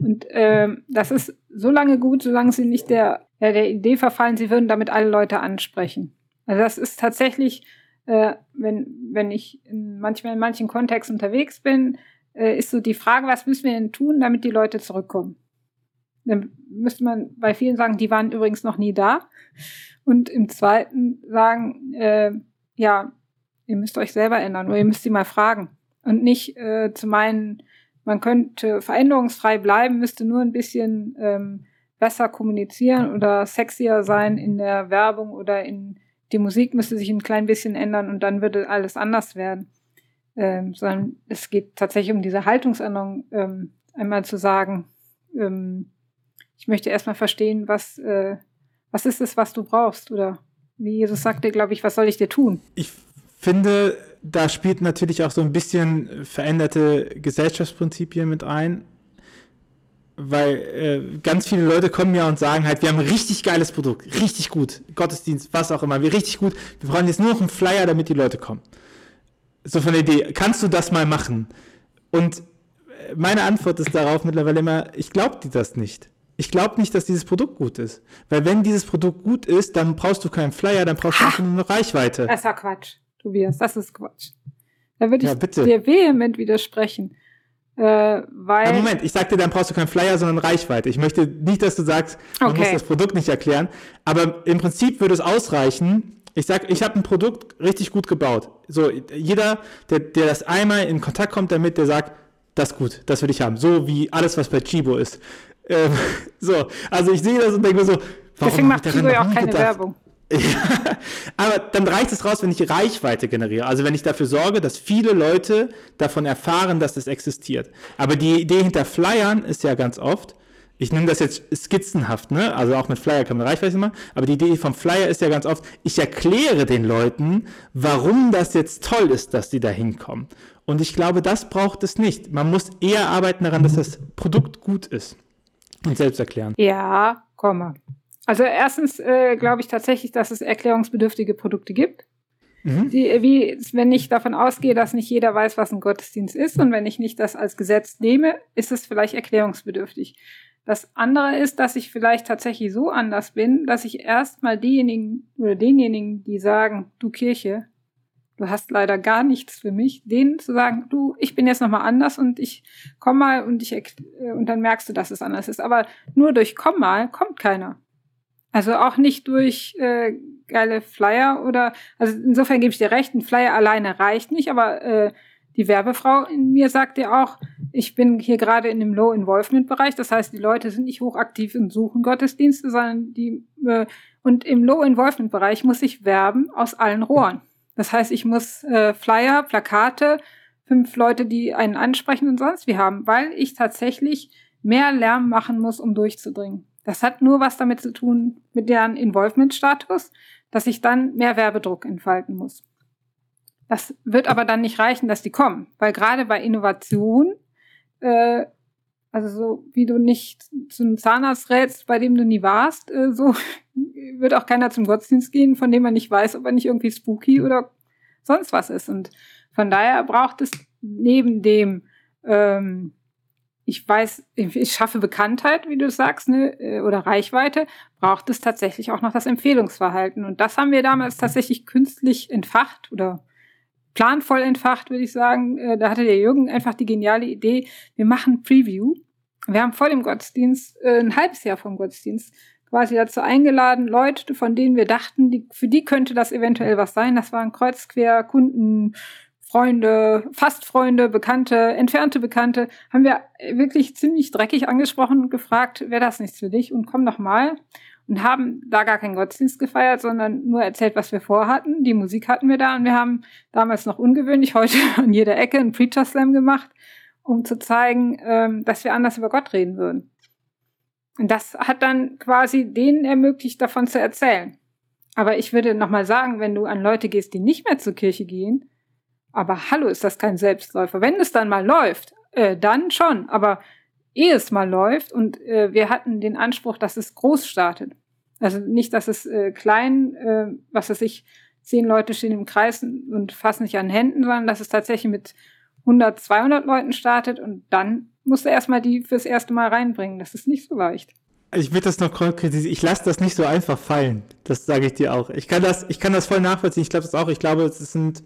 Und ähm, das ist so lange gut, solange sie nicht der, ja, der Idee verfallen, sie würden damit alle Leute ansprechen. Also das ist tatsächlich, äh, wenn, wenn ich in, manchmal in manchen Kontexten unterwegs bin, äh, ist so die Frage, was müssen wir denn tun, damit die Leute zurückkommen? Dann müsste man bei vielen sagen, die waren übrigens noch nie da. Und im zweiten sagen, äh, ja, ihr müsst euch selber ändern oder ihr müsst sie mal fragen. Und nicht äh, zu meinen, man könnte veränderungsfrei bleiben, müsste nur ein bisschen ähm, besser kommunizieren oder sexier sein in der Werbung oder in die Musik müsste sich ein klein bisschen ändern und dann würde alles anders werden. Ähm, sondern es geht tatsächlich um diese Haltungsänderung, ähm, einmal zu sagen, ähm, ich möchte erstmal verstehen, was, äh, was ist es, was du brauchst? Oder wie Jesus sagte, glaube ich, was soll ich dir tun? Ich finde, da spielt natürlich auch so ein bisschen veränderte Gesellschaftsprinzipien mit ein. Weil äh, ganz viele Leute kommen ja und sagen halt, wir haben ein richtig geiles Produkt, richtig gut, Gottesdienst, was auch immer, wir richtig gut, wir brauchen jetzt nur noch einen Flyer, damit die Leute kommen. So von der Idee, kannst du das mal machen? Und äh, meine Antwort ist darauf mittlerweile immer, ich glaube dir das nicht. Ich glaube nicht, dass dieses Produkt gut ist. Weil wenn dieses Produkt gut ist, dann brauchst du keinen Flyer, dann brauchst du einfach nur eine Reichweite. Das ja Quatsch. Tobias, das ist Quatsch. Da würde ich ja, dir vehement widersprechen. Äh, weil ja, Moment, ich sagte, dann brauchst du keinen Flyer, sondern Reichweite. Ich möchte nicht, dass du sagst, man okay. muss das Produkt nicht erklären. Aber im Prinzip würde es ausreichen. Ich sag, ich habe ein Produkt richtig gut gebaut. So, jeder, der, der das einmal in Kontakt kommt damit, der sagt, das ist gut, das will ich haben. So wie alles, was bei Chibo ist. Ähm, so, also ich sehe das und denke mir so, warum Deswegen macht Chibo ja auch keine gedacht? Werbung. Aber dann reicht es raus, wenn ich Reichweite generiere. Also wenn ich dafür sorge, dass viele Leute davon erfahren, dass das existiert. Aber die Idee hinter Flyern ist ja ganz oft, ich nehme das jetzt skizzenhaft, ne? Also auch mit Flyer kann man Reichweite machen, aber die Idee vom Flyer ist ja ganz oft, ich erkläre den Leuten, warum das jetzt toll ist, dass die da hinkommen. Und ich glaube, das braucht es nicht. Man muss eher arbeiten daran, dass das Produkt gut ist. Und selbst erklären. Ja, komme. Also erstens äh, glaube ich tatsächlich, dass es erklärungsbedürftige Produkte gibt. Mhm. Die, wie, wenn ich davon ausgehe, dass nicht jeder weiß, was ein Gottesdienst ist und wenn ich nicht das als Gesetz nehme, ist es vielleicht erklärungsbedürftig. Das andere ist, dass ich vielleicht tatsächlich so anders bin, dass ich erstmal diejenigen oder denjenigen, die sagen, du Kirche, du hast leider gar nichts für mich, denen zu sagen, du, ich bin jetzt nochmal anders und ich komm mal und ich äh, und dann merkst du, dass es anders ist. Aber nur durch komm mal kommt keiner. Also auch nicht durch äh, geile Flyer oder, also insofern gebe ich dir recht, ein Flyer alleine reicht nicht, aber äh, die Werbefrau in mir sagt ja auch, ich bin hier gerade in dem Low-Involvement-Bereich, das heißt, die Leute sind nicht hochaktiv und suchen Gottesdienste, sondern die, äh, und im Low-Involvement-Bereich muss ich werben aus allen Rohren. Das heißt, ich muss äh, Flyer, Plakate, fünf Leute, die einen ansprechen und sonst wie haben, weil ich tatsächlich mehr Lärm machen muss, um durchzudringen. Das hat nur was damit zu tun mit deren Involvement-Status, dass ich dann mehr Werbedruck entfalten muss. Das wird aber dann nicht reichen, dass die kommen, weil gerade bei Innovation, äh, also so wie du nicht zum Zahnarzt rätst, bei dem du nie warst, äh, so wird auch keiner zum Gottesdienst gehen, von dem man nicht weiß, ob er nicht irgendwie spooky oder sonst was ist. Und von daher braucht es neben dem ähm, ich weiß, ich schaffe Bekanntheit, wie du sagst, ne, äh, oder Reichweite, braucht es tatsächlich auch noch das Empfehlungsverhalten. Und das haben wir damals tatsächlich künstlich entfacht oder planvoll entfacht, würde ich sagen. Äh, da hatte der Jürgen einfach die geniale Idee, wir machen Preview. Wir haben vor dem Gottesdienst, äh, ein halbes Jahr vom Gottesdienst, quasi dazu eingeladen, Leute, von denen wir dachten, die, für die könnte das eventuell was sein. Das waren kreuzquer Kunden, Freunde, fast Freunde, Bekannte, entfernte Bekannte, haben wir wirklich ziemlich dreckig angesprochen und gefragt, wäre das nichts für dich und komm doch mal. Und haben da gar keinen Gottesdienst gefeiert, sondern nur erzählt, was wir vorhatten. Die Musik hatten wir da und wir haben damals noch ungewöhnlich, heute an jeder Ecke einen Preacher Slam gemacht, um zu zeigen, ähm, dass wir anders über Gott reden würden. Und das hat dann quasi denen ermöglicht, davon zu erzählen. Aber ich würde nochmal sagen, wenn du an Leute gehst, die nicht mehr zur Kirche gehen, aber hallo, ist das kein Selbstläufer. Wenn es dann mal läuft, äh, dann schon. Aber ehe es mal läuft und äh, wir hatten den Anspruch, dass es groß startet. Also nicht, dass es äh, klein, äh, was weiß ich, zehn Leute stehen im Kreis und fassen sich an Händen, sondern dass es tatsächlich mit 100, 200 Leuten startet und dann musst du erstmal die fürs erste Mal reinbringen. Das ist nicht so leicht. Ich will das noch konkretisieren. Ich lasse das nicht so einfach fallen. Das sage ich dir auch. Ich kann das, ich kann das voll nachvollziehen. Ich glaube das auch. Ich glaube, es sind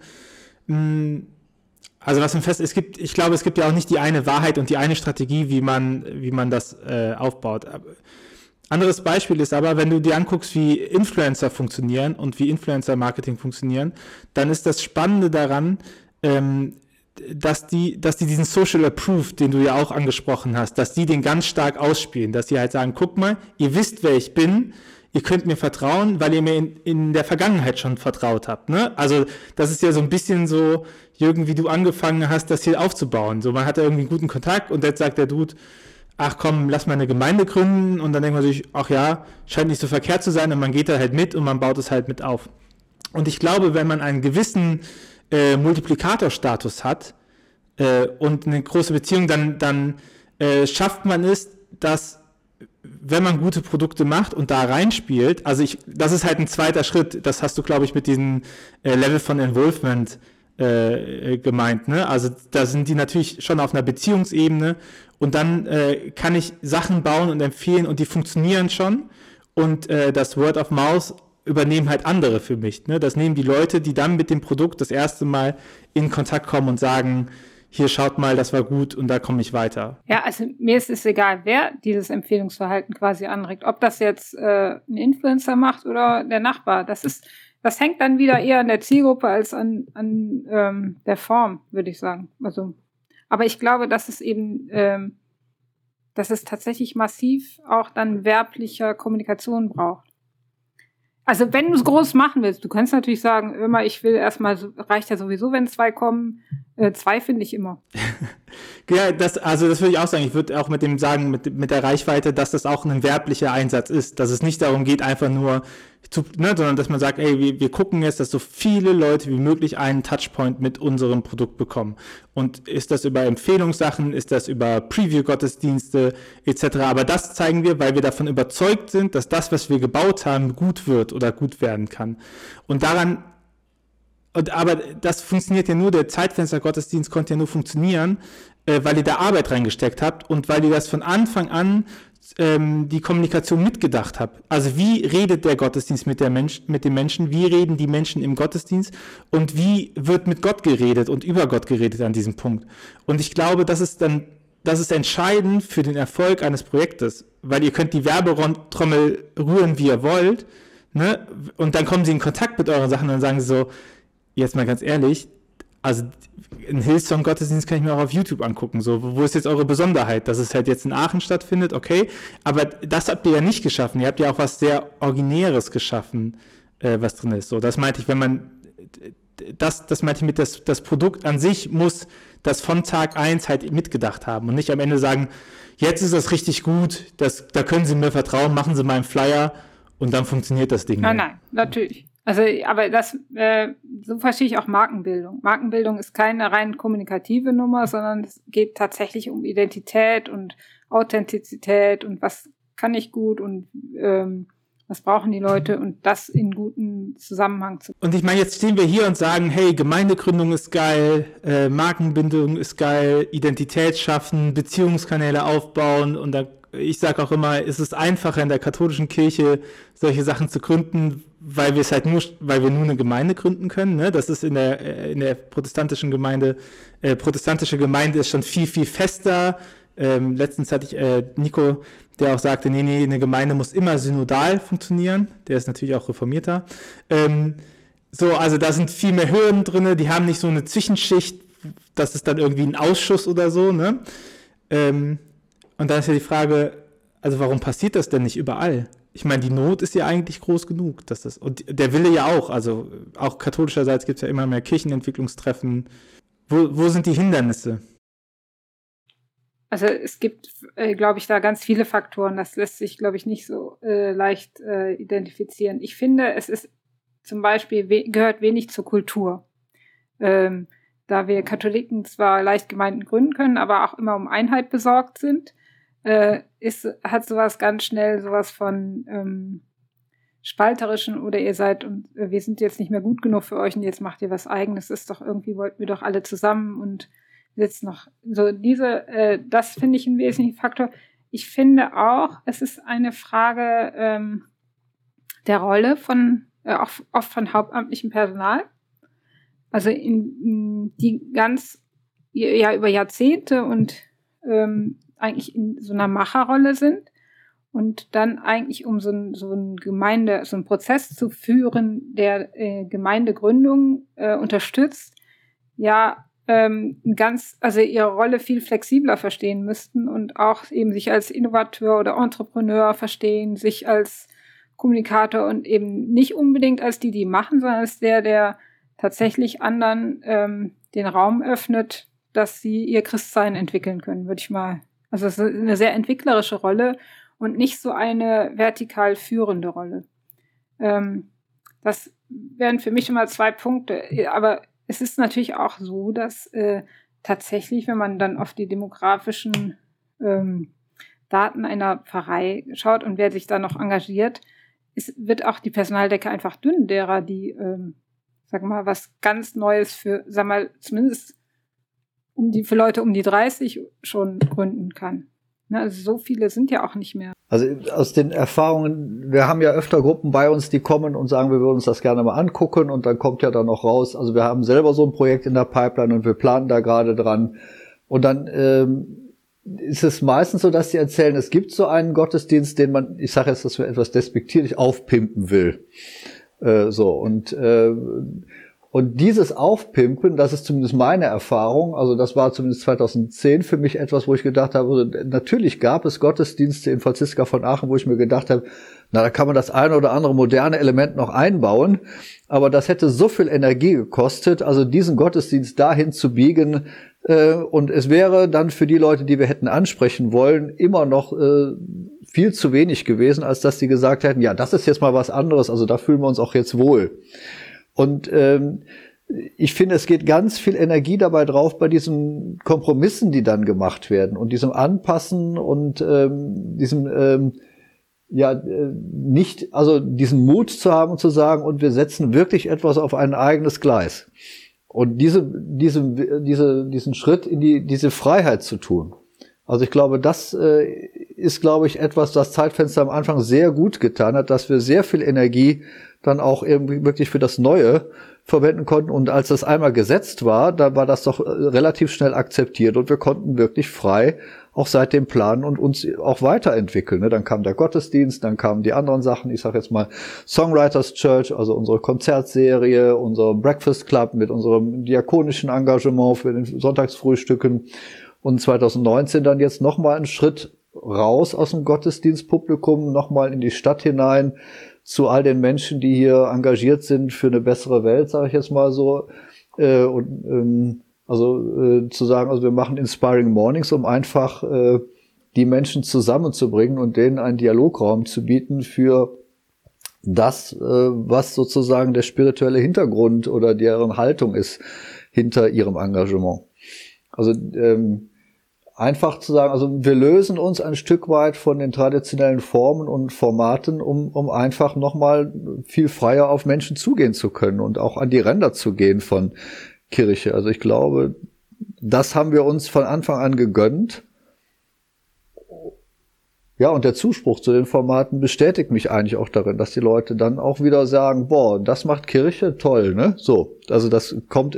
also was ein fest, es gibt, ich glaube, es gibt ja auch nicht die eine Wahrheit und die eine Strategie, wie man, wie man das äh, aufbaut. Anderes Beispiel ist aber, wenn du dir anguckst, wie Influencer funktionieren und wie Influencer-Marketing funktionieren, dann ist das Spannende daran, ähm, dass die, dass die diesen Social Approve, den du ja auch angesprochen hast, dass die den ganz stark ausspielen, dass sie halt sagen, guck mal, ihr wisst, wer ich bin, ihr könnt mir vertrauen, weil ihr mir in, in der Vergangenheit schon vertraut habt. Ne? Also das ist ja so ein bisschen so, Jürgen, wie du angefangen hast, das hier aufzubauen. So, man hat da irgendwie einen guten Kontakt und jetzt sagt der Dude, ach komm, lass mal eine Gemeinde gründen und dann denkt man sich, ach ja, scheint nicht so verkehrt zu sein und man geht da halt mit und man baut es halt mit auf. Und ich glaube, wenn man einen gewissen äh, Multiplikatorstatus hat äh, und eine große Beziehung, dann, dann äh, schafft man es, dass wenn man gute Produkte macht und da reinspielt, also ich, das ist halt ein zweiter Schritt, das hast du, glaube ich, mit diesem äh, Level von Involvement äh, gemeint, ne? Also da sind die natürlich schon auf einer Beziehungsebene und dann äh, kann ich Sachen bauen und empfehlen und die funktionieren schon und äh, das Word of Mouth übernehmen halt andere für mich, ne? Das nehmen die Leute, die dann mit dem Produkt das erste Mal in Kontakt kommen und sagen, hier schaut mal, das war gut und da komme ich weiter. Ja, also mir ist es egal, wer dieses Empfehlungsverhalten quasi anregt. Ob das jetzt äh, ein Influencer macht oder der Nachbar. Das ist, das hängt dann wieder eher an der Zielgruppe als an, an ähm, der Form, würde ich sagen. Also, aber ich glaube, dass es eben, ähm, dass es tatsächlich massiv auch dann werblicher Kommunikation braucht. Also wenn du es groß machen willst, du kannst natürlich sagen, immer, ich will erstmal, reicht ja sowieso, wenn zwei kommen, äh, zwei finde ich immer. ja, das, also das würde ich auch sagen. Ich würde auch mit dem sagen, mit, mit der Reichweite, dass das auch ein werblicher Einsatz ist. Dass es nicht darum geht, einfach nur zu, ne, sondern dass man sagt, ey, wir, wir gucken jetzt, dass so viele Leute wie möglich einen Touchpoint mit unserem Produkt bekommen. Und ist das über Empfehlungssachen, ist das über Preview-Gottesdienste etc. Aber das zeigen wir, weil wir davon überzeugt sind, dass das, was wir gebaut haben, gut wird oder gut werden kann. Und daran und, aber das funktioniert ja nur, der Zeitfenster-Gottesdienst konnte ja nur funktionieren, äh, weil ihr da Arbeit reingesteckt habt und weil ihr das von Anfang an ähm, die Kommunikation mitgedacht habt. Also wie redet der Gottesdienst mit, der Mensch, mit den Menschen? Wie reden die Menschen im Gottesdienst? Und wie wird mit Gott geredet und über Gott geredet an diesem Punkt? Und ich glaube, das ist dann das ist entscheidend für den Erfolg eines Projektes, weil ihr könnt die Werbetrommel rühren, wie ihr wollt, ne? Und dann kommen sie in Kontakt mit euren Sachen und dann sagen sie so, jetzt mal ganz ehrlich, also ein Hillsong-Gottesdienst kann ich mir auch auf YouTube angucken. So, wo ist jetzt eure Besonderheit? Dass es halt jetzt in Aachen stattfindet, okay. Aber das habt ihr ja nicht geschaffen. Ihr habt ja auch was sehr Originäres geschaffen, äh, was drin ist. So, das meinte ich, wenn man, das, das meinte ich mit, das, das Produkt an sich muss das von Tag eins halt mitgedacht haben und nicht am Ende sagen, jetzt ist das richtig gut, das, da können Sie mir vertrauen, machen Sie mal einen Flyer und dann funktioniert das Ding. Nein, nein, natürlich. Also, aber das, äh, so verstehe ich auch Markenbildung. Markenbildung ist keine rein kommunikative Nummer, sondern es geht tatsächlich um Identität und Authentizität und was kann ich gut und ähm, was brauchen die Leute und das in guten Zusammenhang zu. Und ich meine, jetzt stehen wir hier und sagen, hey, Gemeindegründung ist geil, äh, Markenbindung ist geil, Identität schaffen, Beziehungskanäle aufbauen und da ich sage auch immer, es ist einfacher in der katholischen Kirche solche Sachen zu gründen, weil wir es halt nur, weil wir nur eine Gemeinde gründen können. Ne? Das ist in der äh, in der protestantischen Gemeinde, äh, protestantische Gemeinde ist schon viel viel fester. Ähm, letztens hatte ich äh, Nico, der auch sagte, nee nee, eine Gemeinde muss immer synodal funktionieren. Der ist natürlich auch reformierter. Ähm, So, also da sind viel mehr Hürden drin, die haben nicht so eine Zwischenschicht, das ist dann irgendwie ein Ausschuss oder so, ne? Ähm, und da ist ja die Frage, also warum passiert das denn nicht überall? Ich meine, die Not ist ja eigentlich groß genug, dass das, und der Wille ja auch, also auch katholischerseits gibt es ja immer mehr Kirchenentwicklungstreffen. Wo, wo sind die Hindernisse? Also es gibt, äh, glaube ich, da ganz viele Faktoren. Das lässt sich, glaube ich, nicht so äh, leicht äh, identifizieren. Ich finde, es ist zum Beispiel we gehört wenig zur Kultur. Ähm, da wir Katholiken zwar leicht Gemeinden gründen können, aber auch immer um Einheit besorgt sind, äh, ist, hat sowas ganz schnell sowas von ähm, spalterischen oder ihr seid und äh, wir sind jetzt nicht mehr gut genug für euch und jetzt macht ihr was eigenes. Ist doch irgendwie wollten wir doch alle zusammen und jetzt noch so diese, äh, das finde ich ein wesentlicher Faktor. Ich finde auch, es ist eine Frage ähm, der Rolle von äh, auch oft von hauptamtlichem Personal. Also in, in die ganz ja über Jahrzehnte und ähm, eigentlich in so einer Macherrolle sind und dann eigentlich um so ein, so ein Gemeinde, so einen Prozess zu führen, der äh, Gemeindegründung äh, unterstützt, ja ähm, ganz, also ihre Rolle viel flexibler verstehen müssten und auch eben sich als Innovateur oder Entrepreneur verstehen, sich als Kommunikator und eben nicht unbedingt als die, die machen, sondern als der, der tatsächlich anderen ähm, den Raum öffnet, dass sie ihr Christsein entwickeln können, würde ich mal. Also es ist eine sehr entwicklerische Rolle und nicht so eine vertikal führende Rolle. Ähm, das wären für mich immer zwei Punkte. Aber es ist natürlich auch so, dass äh, tatsächlich, wenn man dann auf die demografischen ähm, Daten einer Pfarrei schaut und wer sich da noch engagiert, es wird auch die Personaldecke einfach dünn, derer, die, ähm, sag mal, was ganz Neues für, sag mal, zumindest um die, für Leute um die 30 schon gründen kann. Ne, also so viele sind ja auch nicht mehr. Also aus den Erfahrungen, wir haben ja öfter Gruppen bei uns, die kommen und sagen, wir würden uns das gerne mal angucken und dann kommt ja dann noch raus. Also wir haben selber so ein Projekt in der Pipeline und wir planen da gerade dran. Und dann ähm, ist es meistens so, dass sie erzählen, es gibt so einen Gottesdienst, den man, ich sage jetzt, dass wir etwas despektierlich aufpimpen will. Äh, so und äh, und dieses Aufpimpen, das ist zumindest meine Erfahrung, also das war zumindest 2010 für mich etwas, wo ich gedacht habe, natürlich gab es Gottesdienste in Franziska von Aachen, wo ich mir gedacht habe, na, da kann man das eine oder andere moderne Element noch einbauen, aber das hätte so viel Energie gekostet, also diesen Gottesdienst dahin zu biegen, äh, und es wäre dann für die Leute, die wir hätten ansprechen wollen, immer noch äh, viel zu wenig gewesen, als dass sie gesagt hätten, ja, das ist jetzt mal was anderes, also da fühlen wir uns auch jetzt wohl. Und ähm, ich finde, es geht ganz viel Energie dabei drauf bei diesen Kompromissen, die dann gemacht werden und diesem Anpassen und ähm, diesem ähm, ja äh, nicht, also diesen Mut zu haben und zu sagen, und wir setzen wirklich etwas auf ein eigenes Gleis. Und diese, diese, diese, diesen Schritt in die, diese Freiheit zu tun. Also ich glaube, das äh, ist, glaube ich, etwas, das Zeitfenster am Anfang sehr gut getan hat, dass wir sehr viel Energie dann auch irgendwie wirklich für das Neue verwenden konnten. Und als das einmal gesetzt war, da war das doch äh, relativ schnell akzeptiert und wir konnten wirklich frei auch seitdem planen und uns auch weiterentwickeln. Ne? Dann kam der Gottesdienst, dann kamen die anderen Sachen. Ich sage jetzt mal Songwriters Church, also unsere Konzertserie, unser Breakfast Club mit unserem diakonischen Engagement für den Sonntagsfrühstücken. Und 2019 dann jetzt nochmal einen Schritt raus aus dem Gottesdienstpublikum, nochmal in die Stadt hinein, zu all den Menschen, die hier engagiert sind für eine bessere Welt, sage ich jetzt mal so. Äh, und ähm, also äh, zu sagen, also wir machen Inspiring Mornings, um einfach äh, die Menschen zusammenzubringen und denen einen Dialograum zu bieten für das, äh, was sozusagen der spirituelle Hintergrund oder deren Haltung ist hinter ihrem Engagement. Also ähm, einfach zu sagen, also wir lösen uns ein Stück weit von den traditionellen Formen und Formaten, um, um einfach nochmal viel freier auf Menschen zugehen zu können und auch an die Ränder zu gehen von Kirche. Also ich glaube, das haben wir uns von Anfang an gegönnt. Ja, und der Zuspruch zu den Formaten bestätigt mich eigentlich auch darin, dass die Leute dann auch wieder sagen, boah, das macht Kirche toll, ne? So. Also das kommt,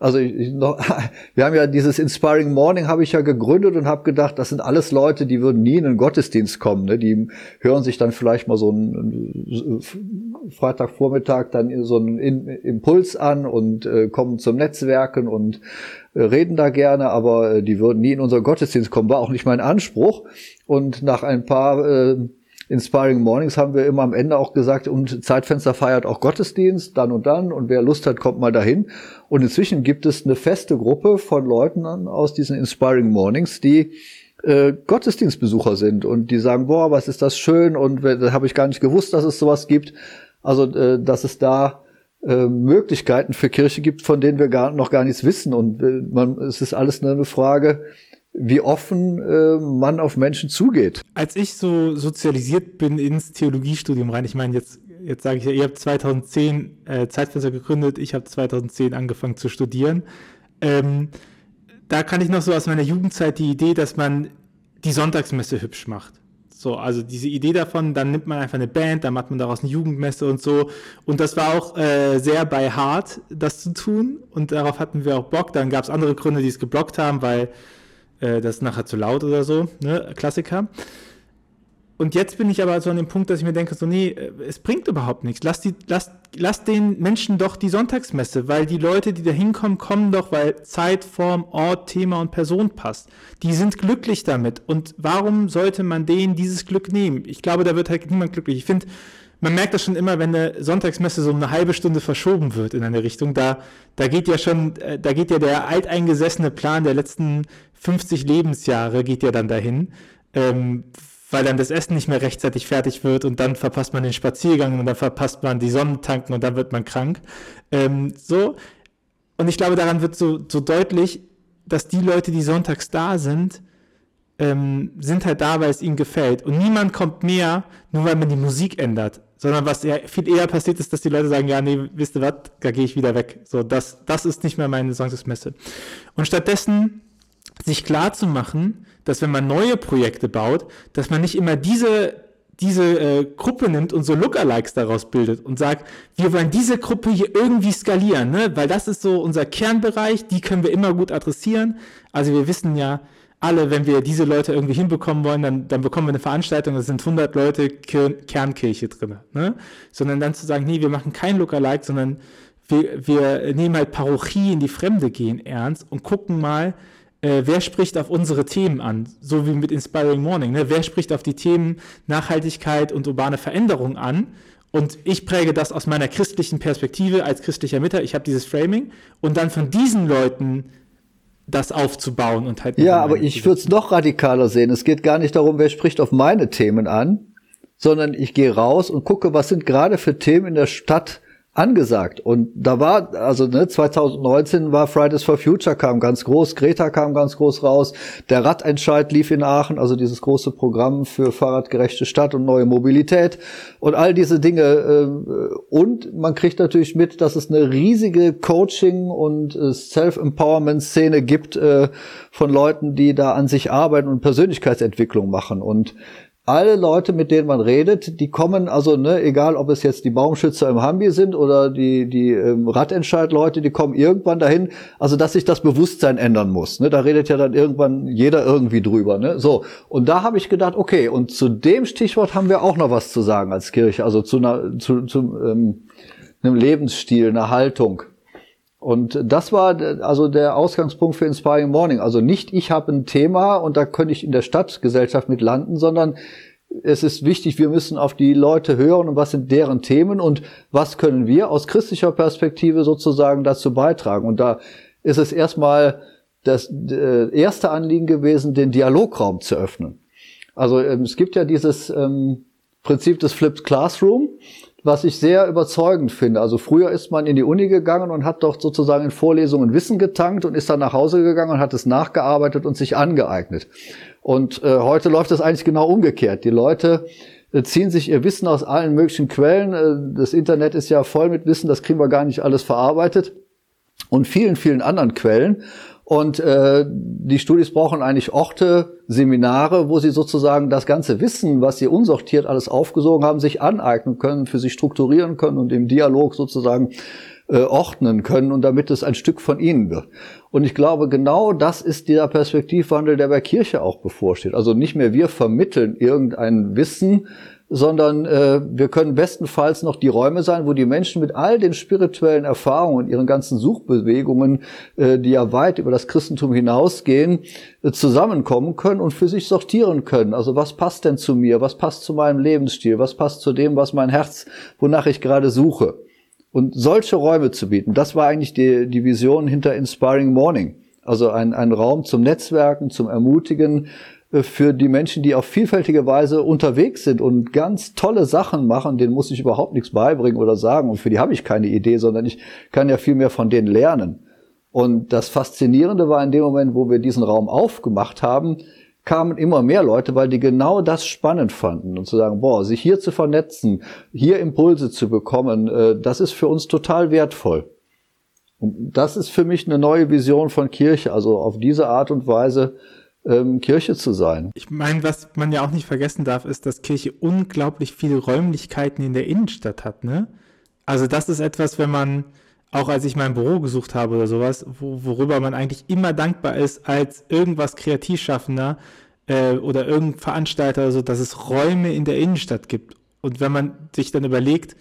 also ich, noch, wir haben ja dieses Inspiring Morning habe ich ja gegründet und habe gedacht, das sind alles Leute, die würden nie in einen Gottesdienst kommen. Ne? Die hören sich dann vielleicht mal so einen Freitagvormittag dann so einen Impuls an und äh, kommen zum Netzwerken und reden da gerne, aber äh, die würden nie in unseren Gottesdienst kommen. War auch nicht mein Anspruch. Und nach ein paar äh, Inspiring Mornings haben wir immer am Ende auch gesagt, und Zeitfenster feiert auch Gottesdienst, dann und dann, und wer Lust hat, kommt mal dahin. Und inzwischen gibt es eine feste Gruppe von Leuten aus diesen Inspiring Mornings, die äh, Gottesdienstbesucher sind und die sagen, boah, was ist das schön und da habe ich gar nicht gewusst, dass es sowas gibt. Also, äh, dass es da äh, Möglichkeiten für Kirche gibt, von denen wir gar, noch gar nichts wissen. Und äh, man, es ist alles nur eine Frage, wie offen äh, man auf Menschen zugeht. Als ich so sozialisiert bin ins Theologiestudium rein, ich meine, jetzt, jetzt sage ich ja, ihr habt 2010 äh, Zeitfenster gegründet, ich habe 2010 angefangen zu studieren. Ähm, da kann ich noch so aus meiner Jugendzeit die Idee, dass man die Sonntagsmesse hübsch macht. So, also diese Idee davon, dann nimmt man einfach eine Band, dann macht man daraus eine Jugendmesse und so. Und das war auch äh, sehr bei Hart, das zu tun. Und darauf hatten wir auch Bock. Dann gab es andere Gründe, die es geblockt haben, weil äh, das ist nachher zu laut oder so, ne? Klassiker. Und jetzt bin ich aber so an dem Punkt, dass ich mir denke, so, nee, äh, es bringt überhaupt nichts. Lass, die, lass, lass den Menschen doch die Sonntagsmesse, weil die Leute, die da hinkommen, kommen doch, weil Zeit, Form, Ort, Thema und Person passt. Die sind glücklich damit. Und warum sollte man denen dieses Glück nehmen? Ich glaube, da wird halt niemand glücklich. Ich finde, man merkt das schon immer, wenn eine Sonntagsmesse so eine halbe Stunde verschoben wird in eine Richtung. Da, da geht ja schon, äh, da geht ja der alteingesessene Plan der letzten 50 Lebensjahre geht ja dann dahin, ähm, weil dann das Essen nicht mehr rechtzeitig fertig wird und dann verpasst man den Spaziergang und dann verpasst man die Sonnentanken und dann wird man krank. Ähm, so. Und ich glaube, daran wird so, so deutlich, dass die Leute, die sonntags da sind, ähm, sind halt da, weil es ihnen gefällt. Und niemand kommt mehr, nur weil man die Musik ändert sondern was ja viel eher passiert ist, dass die Leute sagen, ja, nee, wisst ihr was, da gehe ich wieder weg. So, das, das ist nicht mehr meine Sonntagsmesse. Und stattdessen sich klar zu machen, dass wenn man neue Projekte baut, dass man nicht immer diese diese äh, Gruppe nimmt und so Lookalikes daraus bildet und sagt, wir wollen diese Gruppe hier irgendwie skalieren, ne? weil das ist so unser Kernbereich, die können wir immer gut adressieren. Also wir wissen ja, alle, wenn wir diese Leute irgendwie hinbekommen wollen, dann, dann bekommen wir eine Veranstaltung, da sind 100 Leute Kernkirche drin. Ne? Sondern dann zu sagen, nee, wir machen kein Lookalike, sondern wir, wir nehmen halt Parochie in die Fremde gehen ernst und gucken mal, äh, wer spricht auf unsere Themen an, so wie mit Inspiring Morning. Ne? Wer spricht auf die Themen Nachhaltigkeit und urbane Veränderung an? Und ich präge das aus meiner christlichen Perspektive als christlicher Mitter. Ich habe dieses Framing und dann von diesen Leuten das aufzubauen und halt. Ja, aber ich würde es noch radikaler sehen. Es geht gar nicht darum, wer spricht auf meine Themen an, sondern ich gehe raus und gucke, was sind gerade für Themen in der Stadt angesagt. Und da war, also ne, 2019 war Fridays for Future kam ganz groß, Greta kam ganz groß raus, der Radentscheid lief in Aachen, also dieses große Programm für fahrradgerechte Stadt und neue Mobilität und all diese Dinge. Äh, und man kriegt natürlich mit, dass es eine riesige Coaching- und äh, Self-Empowerment-Szene gibt äh, von Leuten, die da an sich arbeiten und Persönlichkeitsentwicklung machen. Und alle Leute, mit denen man redet, die kommen, also ne, egal ob es jetzt die Baumschützer im Hambi sind oder die, die ähm, Radentscheid-Leute, die kommen irgendwann dahin, also dass sich das Bewusstsein ändern muss. Ne? Da redet ja dann irgendwann jeder irgendwie drüber. Ne? So, und da habe ich gedacht, okay, und zu dem Stichwort haben wir auch noch was zu sagen als Kirche, also zu, einer, zu, zu ähm, einem Lebensstil, einer Haltung. Und das war also der Ausgangspunkt für Inspiring Morning. Also nicht ich habe ein Thema und da könnte ich in der Stadtgesellschaft mit landen, sondern es ist wichtig, wir müssen auf die Leute hören und was sind deren Themen und was können wir aus christlicher Perspektive sozusagen dazu beitragen. Und da ist es erstmal das äh, erste Anliegen gewesen, den Dialograum zu öffnen. Also ähm, es gibt ja dieses ähm, Prinzip des Flipped Classroom was ich sehr überzeugend finde. Also früher ist man in die Uni gegangen und hat dort sozusagen in Vorlesungen Wissen getankt und ist dann nach Hause gegangen und hat es nachgearbeitet und sich angeeignet. Und äh, heute läuft das eigentlich genau umgekehrt. Die Leute äh, ziehen sich ihr Wissen aus allen möglichen Quellen. Äh, das Internet ist ja voll mit Wissen, das kriegen wir gar nicht alles verarbeitet. Und vielen, vielen anderen Quellen. Und äh, die Studis brauchen eigentlich Orte, Seminare, wo sie sozusagen das ganze Wissen, was sie unsortiert alles aufgesogen haben, sich aneignen können, für sich strukturieren können und im Dialog sozusagen äh, ordnen können und damit es ein Stück von ihnen wird. Und ich glaube, genau das ist dieser Perspektivwandel, der bei Kirche auch bevorsteht. Also nicht mehr wir vermitteln irgendein Wissen, sondern äh, wir können bestenfalls noch die Räume sein, wo die Menschen mit all den spirituellen Erfahrungen und ihren ganzen Suchbewegungen, äh, die ja weit über das Christentum hinausgehen, äh, zusammenkommen können und für sich sortieren können. Also was passt denn zu mir? Was passt zu meinem Lebensstil? Was passt zu dem, was mein Herz, wonach ich gerade suche? Und solche Räume zu bieten, das war eigentlich die, die Vision hinter Inspiring Morning. Also ein, ein Raum zum Netzwerken, zum Ermutigen, für die Menschen, die auf vielfältige Weise unterwegs sind und ganz tolle Sachen machen, denen muss ich überhaupt nichts beibringen oder sagen. Und für die habe ich keine Idee, sondern ich kann ja viel mehr von denen lernen. Und das Faszinierende war in dem Moment, wo wir diesen Raum aufgemacht haben, kamen immer mehr Leute, weil die genau das spannend fanden und zu sagen, boah, sich hier zu vernetzen, hier Impulse zu bekommen, äh, das ist für uns total wertvoll. Und das ist für mich eine neue Vision von Kirche, also auf diese Art und Weise ähm, Kirche zu sein. Ich meine, was man ja auch nicht vergessen darf, ist, dass Kirche unglaublich viele Räumlichkeiten in der Innenstadt hat, ne? Also das ist etwas, wenn man, auch als ich mein Büro gesucht habe oder sowas, wo, worüber man eigentlich immer dankbar ist als irgendwas Kreativschaffender äh, oder irgendein Veranstalter oder so, dass es Räume in der Innenstadt gibt. Und wenn man sich dann überlegt,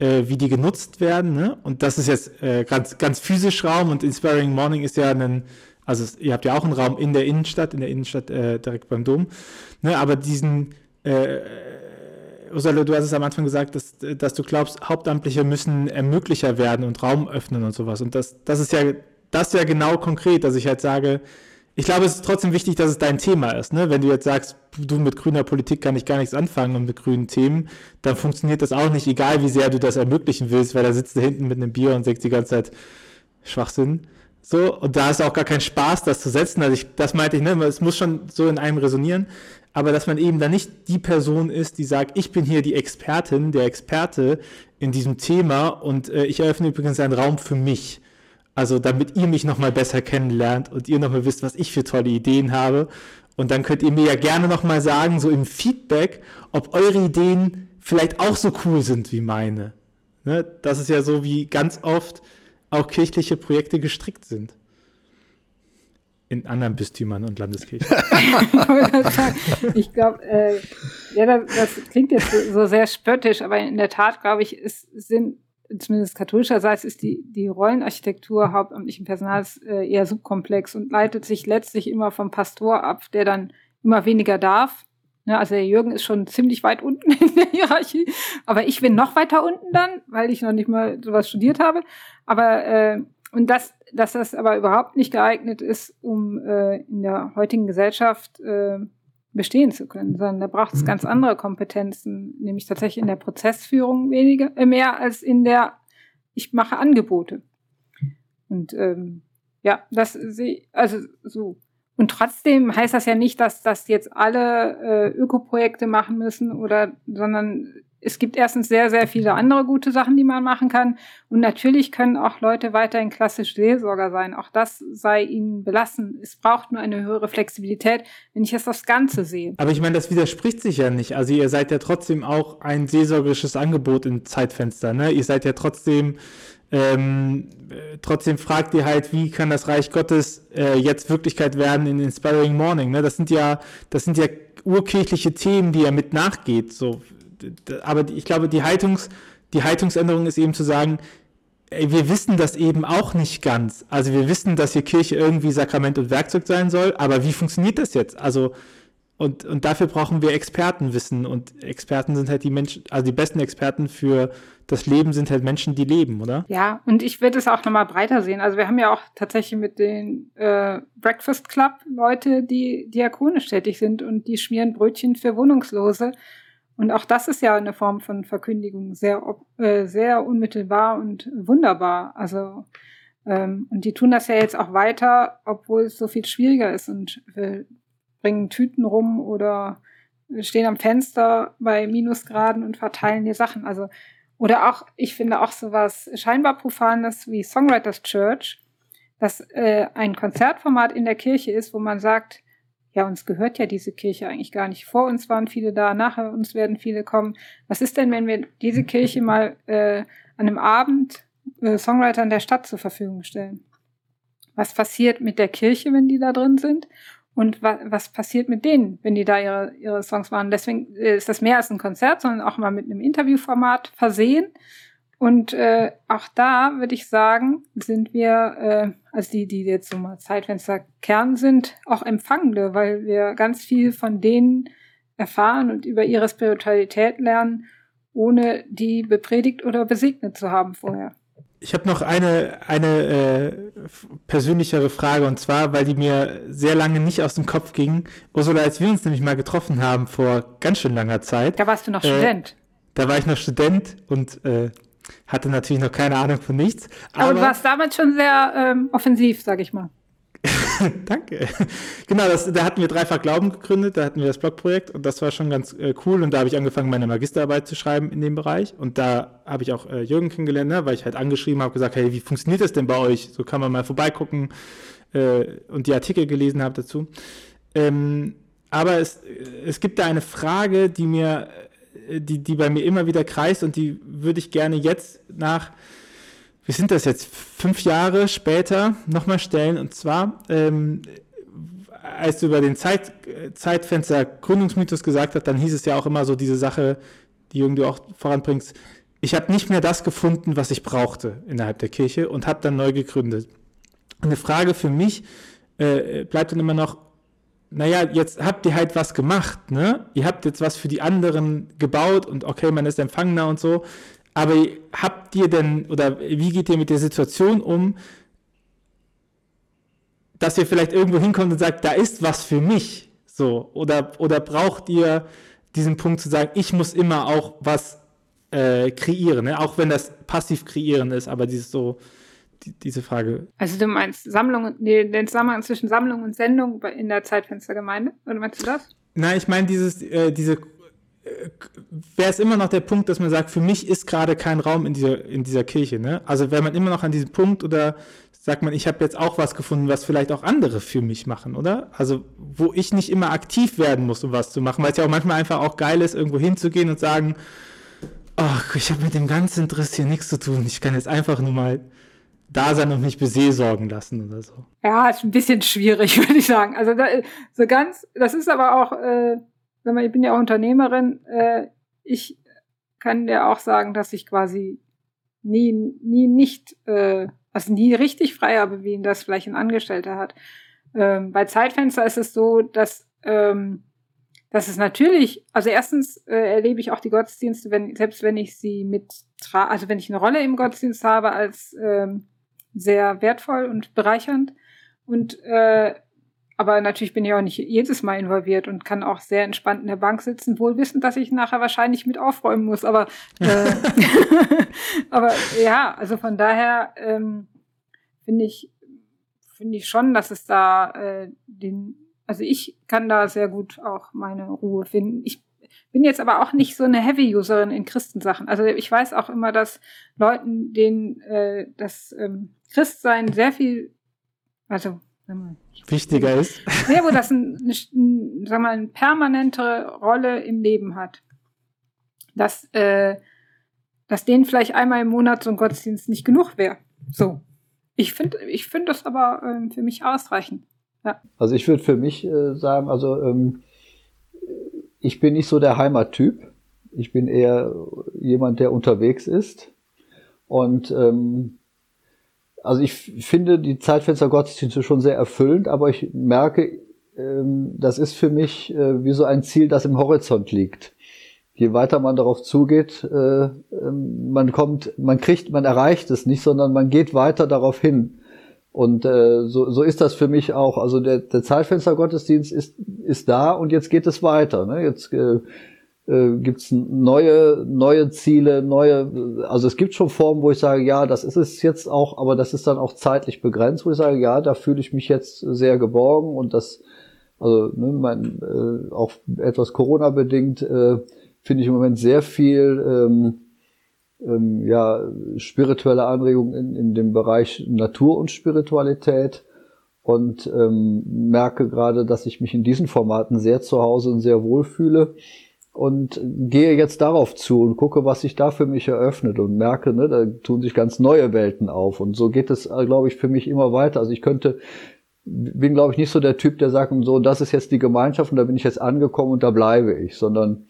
äh, wie die genutzt werden, ne? und das ist jetzt äh, ganz, ganz physisch Raum und Inspiring Morning ist ja ein also ihr habt ja auch einen Raum in der Innenstadt, in der Innenstadt äh, direkt beim Dom. Ne, aber diesen, äh, Ursula, du hast es am Anfang gesagt, dass, dass du glaubst, Hauptamtliche müssen ermöglicher werden und Raum öffnen und sowas. Und das, das ist ja, das ist ja genau konkret, dass ich halt sage, ich glaube, es ist trotzdem wichtig, dass es dein Thema ist. Ne? Wenn du jetzt sagst, du mit grüner Politik kann ich gar nichts anfangen und mit grünen Themen, dann funktioniert das auch nicht, egal wie sehr du das ermöglichen willst, weil da sitzt du hinten mit einem Bier und sagst die ganze Zeit Schwachsinn. So, und da ist auch gar kein Spaß, das zu setzen. Also ich, das meinte ich, ne, es muss schon so in einem resonieren, aber dass man eben da nicht die Person ist, die sagt, ich bin hier die Expertin, der Experte in diesem Thema und äh, ich eröffne übrigens einen Raum für mich. Also damit ihr mich nochmal besser kennenlernt und ihr nochmal wisst, was ich für tolle Ideen habe. Und dann könnt ihr mir ja gerne nochmal sagen, so im Feedback, ob eure Ideen vielleicht auch so cool sind wie meine. Ne? Das ist ja so wie ganz oft, auch kirchliche Projekte gestrickt sind. In anderen Bistümern und Landeskirchen. ich glaube, äh, ja, das, das, klingt jetzt so sehr spöttisch, aber in der Tat, glaube ich, es sind zumindest katholischerseits ist die, die Rollenarchitektur hauptamtlichen Personals äh, eher subkomplex und leitet sich letztlich immer vom Pastor ab, der dann immer weniger darf. Ja, also der Jürgen ist schon ziemlich weit unten in der Hierarchie, aber ich bin noch weiter unten dann, weil ich noch nicht mal sowas studiert habe. Aber äh, und das, dass das aber überhaupt nicht geeignet ist, um äh, in der heutigen Gesellschaft äh, bestehen zu können, sondern da braucht es ganz andere Kompetenzen, nämlich tatsächlich in der Prozessführung weniger, äh, mehr als in der ich mache Angebote. Und ähm, ja, das sehe also so. Und trotzdem heißt das ja nicht, dass das jetzt alle äh, Ökoprojekte machen müssen oder, sondern es gibt erstens sehr, sehr viele andere gute Sachen, die man machen kann. Und natürlich können auch Leute weiterhin klassisch Seelsorger sein. Auch das sei ihnen belassen. Es braucht nur eine höhere Flexibilität, wenn ich jetzt das Ganze sehe. Aber ich meine, das widerspricht sich ja nicht. Also ihr seid ja trotzdem auch ein seelsorgerisches Angebot im Zeitfenster. Ne? Ihr seid ja trotzdem ähm, trotzdem fragt ihr halt, wie kann das Reich Gottes äh, jetzt Wirklichkeit werden in Inspiring Morning? Ne? Das sind ja, das sind ja urkirchliche Themen, die er mit nachgeht. So aber ich glaube, die, Haltungs, die Haltungsänderung ist eben zu sagen, ey, wir wissen das eben auch nicht ganz. Also wir wissen, dass hier Kirche irgendwie Sakrament und Werkzeug sein soll, aber wie funktioniert das jetzt? Also und, und dafür brauchen wir Expertenwissen und Experten sind halt die Menschen, also die besten Experten für das Leben sind halt Menschen, die leben, oder? Ja, und ich würde es auch nochmal breiter sehen. Also wir haben ja auch tatsächlich mit den äh, Breakfast Club Leute, die diakonisch tätig sind und die schmieren Brötchen für Wohnungslose. Und auch das ist ja eine Form von Verkündigung, sehr, äh, sehr unmittelbar und wunderbar. Also, ähm, und die tun das ja jetzt auch weiter, obwohl es so viel schwieriger ist und äh, bringen Tüten rum oder stehen am Fenster bei Minusgraden und verteilen die Sachen. Also, oder auch, ich finde auch sowas scheinbar Profanes wie Songwriters Church, das äh, ein Konzertformat in der Kirche ist, wo man sagt, ja, uns gehört ja diese Kirche eigentlich gar nicht. Vor uns waren viele da, nachher uns werden viele kommen. Was ist denn, wenn wir diese Kirche mal äh, an einem Abend äh, Songwritern der Stadt zur Verfügung stellen. Was passiert mit der Kirche, wenn die da drin sind? Und wa was passiert mit denen, wenn die da ihre, ihre Songs machen? Deswegen äh, ist das mehr als ein Konzert, sondern auch mal mit einem Interviewformat versehen. Und äh, auch da würde ich sagen, sind wir, äh, also die, die jetzt so mal Zeitfenster Kern sind, auch Empfangende, weil wir ganz viel von denen erfahren und über ihre Spiritualität lernen, ohne die bepredigt oder besegnet zu haben vorher. Ich habe noch eine, eine äh, persönlichere Frage und zwar, weil die mir sehr lange nicht aus dem Kopf ging. Ursula, als wir uns nämlich mal getroffen haben vor ganz schön langer Zeit. Da warst du noch äh, Student. Da war ich noch Student und äh, hatte natürlich noch keine Ahnung von nichts. Aber, aber du warst damals schon sehr ähm, offensiv, sag ich mal. Danke. Genau, das, da hatten wir Dreifach Glauben gegründet, da hatten wir das Blogprojekt und das war schon ganz äh, cool und da habe ich angefangen, meine Magisterarbeit zu schreiben in dem Bereich und da habe ich auch äh, Jürgen kennengelernt, ne, weil ich halt angeschrieben habe, gesagt, hey, wie funktioniert das denn bei euch? So kann man mal vorbeigucken äh, und die Artikel gelesen habe dazu. Ähm, aber es, es gibt da eine Frage, die mir äh, die, die bei mir immer wieder kreist und die würde ich gerne jetzt nach, wie sind das jetzt, fünf Jahre später nochmal stellen. Und zwar, ähm, als du über den Zeit, Zeitfenster Gründungsmythos gesagt hast, dann hieß es ja auch immer so diese Sache, die irgendwie auch voranbringst. Ich habe nicht mehr das gefunden, was ich brauchte innerhalb der Kirche und habe dann neu gegründet. Eine Frage für mich äh, bleibt dann immer noch, naja, jetzt habt ihr halt was gemacht, ne? Ihr habt jetzt was für die anderen gebaut und okay, man ist Empfangener und so. Aber habt ihr denn, oder wie geht ihr mit der Situation um, dass ihr vielleicht irgendwo hinkommt und sagt, da ist was für mich, so, oder, oder braucht ihr diesen Punkt zu sagen, ich muss immer auch was äh, kreieren, ne? auch wenn das passiv kreieren ist, aber dieses so, die, diese Frage. Also du meinst Sammlung, nee, den Zusammenhang zwischen Sammlung und Sendung in der Zeitfenstergemeinde? Oder meinst du das? Nein, ich meine dieses, äh, diese wäre es immer noch der Punkt, dass man sagt, für mich ist gerade kein Raum in dieser, in dieser Kirche. Ne? Also wäre man immer noch an diesem Punkt oder sagt man, ich habe jetzt auch was gefunden, was vielleicht auch andere für mich machen, oder? Also wo ich nicht immer aktiv werden muss, um was zu machen, weil es ja auch manchmal einfach auch geil ist, irgendwo hinzugehen und sagen, ach, ich habe mit dem ganzen Driss hier nichts zu tun. Ich kann jetzt einfach nur mal da sein und mich beseelsorgen lassen oder so. Ja, ist ein bisschen schwierig, würde ich sagen. Also da, so ganz, das ist aber auch, äh, wenn man, ich bin ja auch Unternehmerin, äh, ich kann dir auch sagen, dass ich quasi nie, nie nicht, äh, also nie richtig frei habe, wie ihn das vielleicht ein Angestellter hat. Ähm, bei Zeitfenster ist es so, dass ähm, das ist natürlich, also erstens äh, erlebe ich auch die Gottesdienste, wenn, selbst wenn ich sie mit, also wenn ich eine Rolle im Gottesdienst habe als ähm, sehr wertvoll und bereichernd. Und äh, aber natürlich bin ich auch nicht jedes Mal involviert und kann auch sehr entspannt in der Bank sitzen, wohl wissend, dass ich nachher wahrscheinlich mit aufräumen muss. Aber, äh, aber ja, also von daher ähm, finde ich, finde ich schon, dass es da äh, den, also ich kann da sehr gut auch meine Ruhe finden. Ich bin jetzt aber auch nicht so eine Heavy-Userin in Christensachen. Also ich weiß auch immer, dass Leuten, denen äh, das ähm, Christsein sehr viel, also wichtiger ist. Ja, wo das ein, eine, sag mal, eine permanente Rolle im Leben hat. Dass, äh, dass denen vielleicht einmal im Monat so ein Gottesdienst nicht genug wäre. So. Ich finde ich finde das aber ähm, für mich ausreichend. Ja. Also ich würde für mich äh, sagen, also ähm, ich bin nicht so der Heimattyp. Ich bin eher jemand, der unterwegs ist. Und ähm, also ich finde die Zeitfenster Gottesdienste schon sehr erfüllend, aber ich merke, ähm, das ist für mich äh, wie so ein Ziel, das im Horizont liegt. Je weiter man darauf zugeht, äh, ähm, man kommt, man kriegt, man erreicht es nicht, sondern man geht weiter darauf hin. Und äh, so, so ist das für mich auch. Also der, der Zeitfenster Gottesdienst ist, ist da und jetzt geht es weiter. Ne? Jetzt äh, gibt es neue, neue Ziele, neue, also es gibt schon Formen, wo ich sage, ja, das ist es jetzt auch, aber das ist dann auch zeitlich begrenzt, wo ich sage, ja, da fühle ich mich jetzt sehr geborgen und das, also ne, mein, äh, auch etwas Corona-bedingt, äh, finde ich im Moment sehr viel ähm, ähm, ja, spirituelle Anregungen in, in dem Bereich Natur und Spiritualität und ähm, merke gerade, dass ich mich in diesen Formaten sehr zu Hause und sehr wohl fühle. Und gehe jetzt darauf zu und gucke, was sich da für mich eröffnet und merke, ne, da tun sich ganz neue Welten auf. Und so geht es, äh, glaube ich, für mich immer weiter. Also ich könnte, bin, glaube ich, nicht so der Typ, der sagt, so, das ist jetzt die Gemeinschaft und da bin ich jetzt angekommen und da bleibe ich, sondern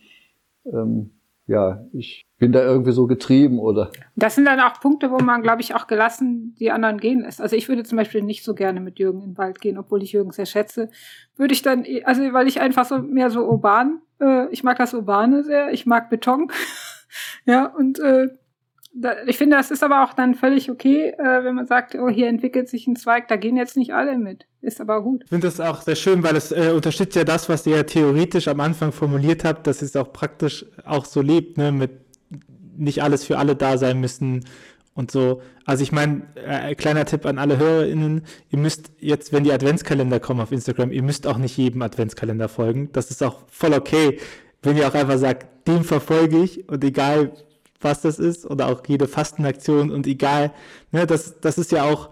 ähm, ja, ich bin da irgendwie so getrieben oder. Das sind dann auch Punkte, wo man, glaube ich, auch gelassen die anderen gehen lässt. Also ich würde zum Beispiel nicht so gerne mit Jürgen in den Wald gehen, obwohl ich Jürgen sehr schätze. Würde ich dann, also weil ich einfach so mehr so urban, äh, ich mag das Urbane sehr, ich mag Beton. ja, und äh, ich finde, das ist aber auch dann völlig okay, äh, wenn man sagt, oh, hier entwickelt sich ein Zweig, da gehen jetzt nicht alle mit. Ist aber gut. Ich finde das auch sehr schön, weil es äh, unterstützt ja das, was ihr ja theoretisch am Anfang formuliert habt, dass es auch praktisch auch so lebt, ne, mit nicht alles für alle da sein müssen und so. Also ich meine, äh, kleiner Tipp an alle HörerInnen, ihr müsst jetzt, wenn die Adventskalender kommen auf Instagram, ihr müsst auch nicht jedem Adventskalender folgen. Das ist auch voll okay, wenn ihr auch einfach sagt, dem verfolge ich und egal was das ist oder auch jede Fastenaktion und egal, ne, das, das ist ja auch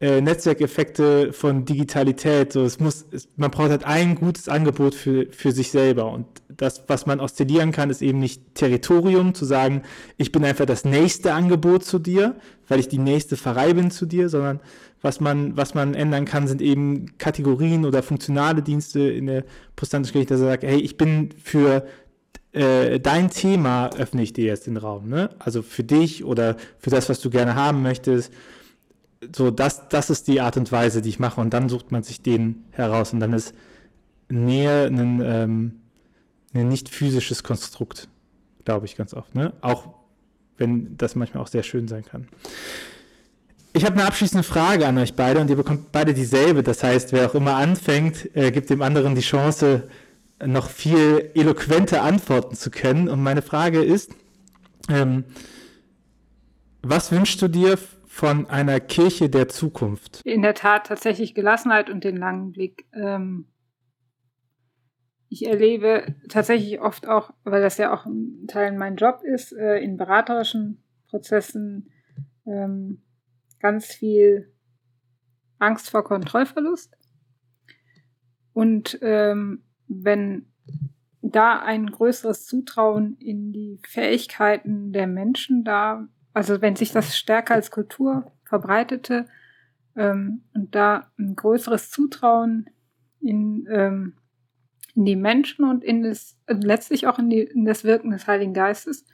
äh, Netzwerkeffekte von Digitalität. So, es muss, es, man braucht halt ein gutes Angebot für, für sich selber. Und das, was man oszillieren kann, ist eben nicht Territorium, zu sagen, ich bin einfach das nächste Angebot zu dir, weil ich die nächste Pfarrei bin zu dir, sondern was man, was man ändern kann, sind eben Kategorien oder funktionale Dienste in der protestantischen Kirche, dass er sagt, hey, ich bin für äh, dein Thema öffne ich dir jetzt den Raum, ne? Also für dich oder für das, was du gerne haben möchtest. So, das, das ist die Art und Weise, die ich mache. Und dann sucht man sich den heraus. Und dann ist Nähe ein, ähm, ein nicht physisches Konstrukt, glaube ich ganz oft. Ne? Auch wenn das manchmal auch sehr schön sein kann. Ich habe eine abschließende Frage an euch beide und ihr bekommt beide dieselbe. Das heißt, wer auch immer anfängt, äh, gibt dem anderen die Chance, noch viel eloquente Antworten zu können. Und meine Frage ist, ähm, was wünschst du dir von einer Kirche der Zukunft? In der Tat tatsächlich Gelassenheit und den langen Blick. Ähm, ich erlebe tatsächlich oft auch, weil das ja auch ein Teil mein Job ist, äh, in beraterischen Prozessen ähm, ganz viel Angst vor Kontrollverlust. Und ähm, wenn da ein größeres Zutrauen in die Fähigkeiten der Menschen da, also wenn sich das stärker als Kultur verbreitete ähm, und da ein größeres Zutrauen in, ähm, in die Menschen und in das, also letztlich auch in, die, in das Wirken des Heiligen Geistes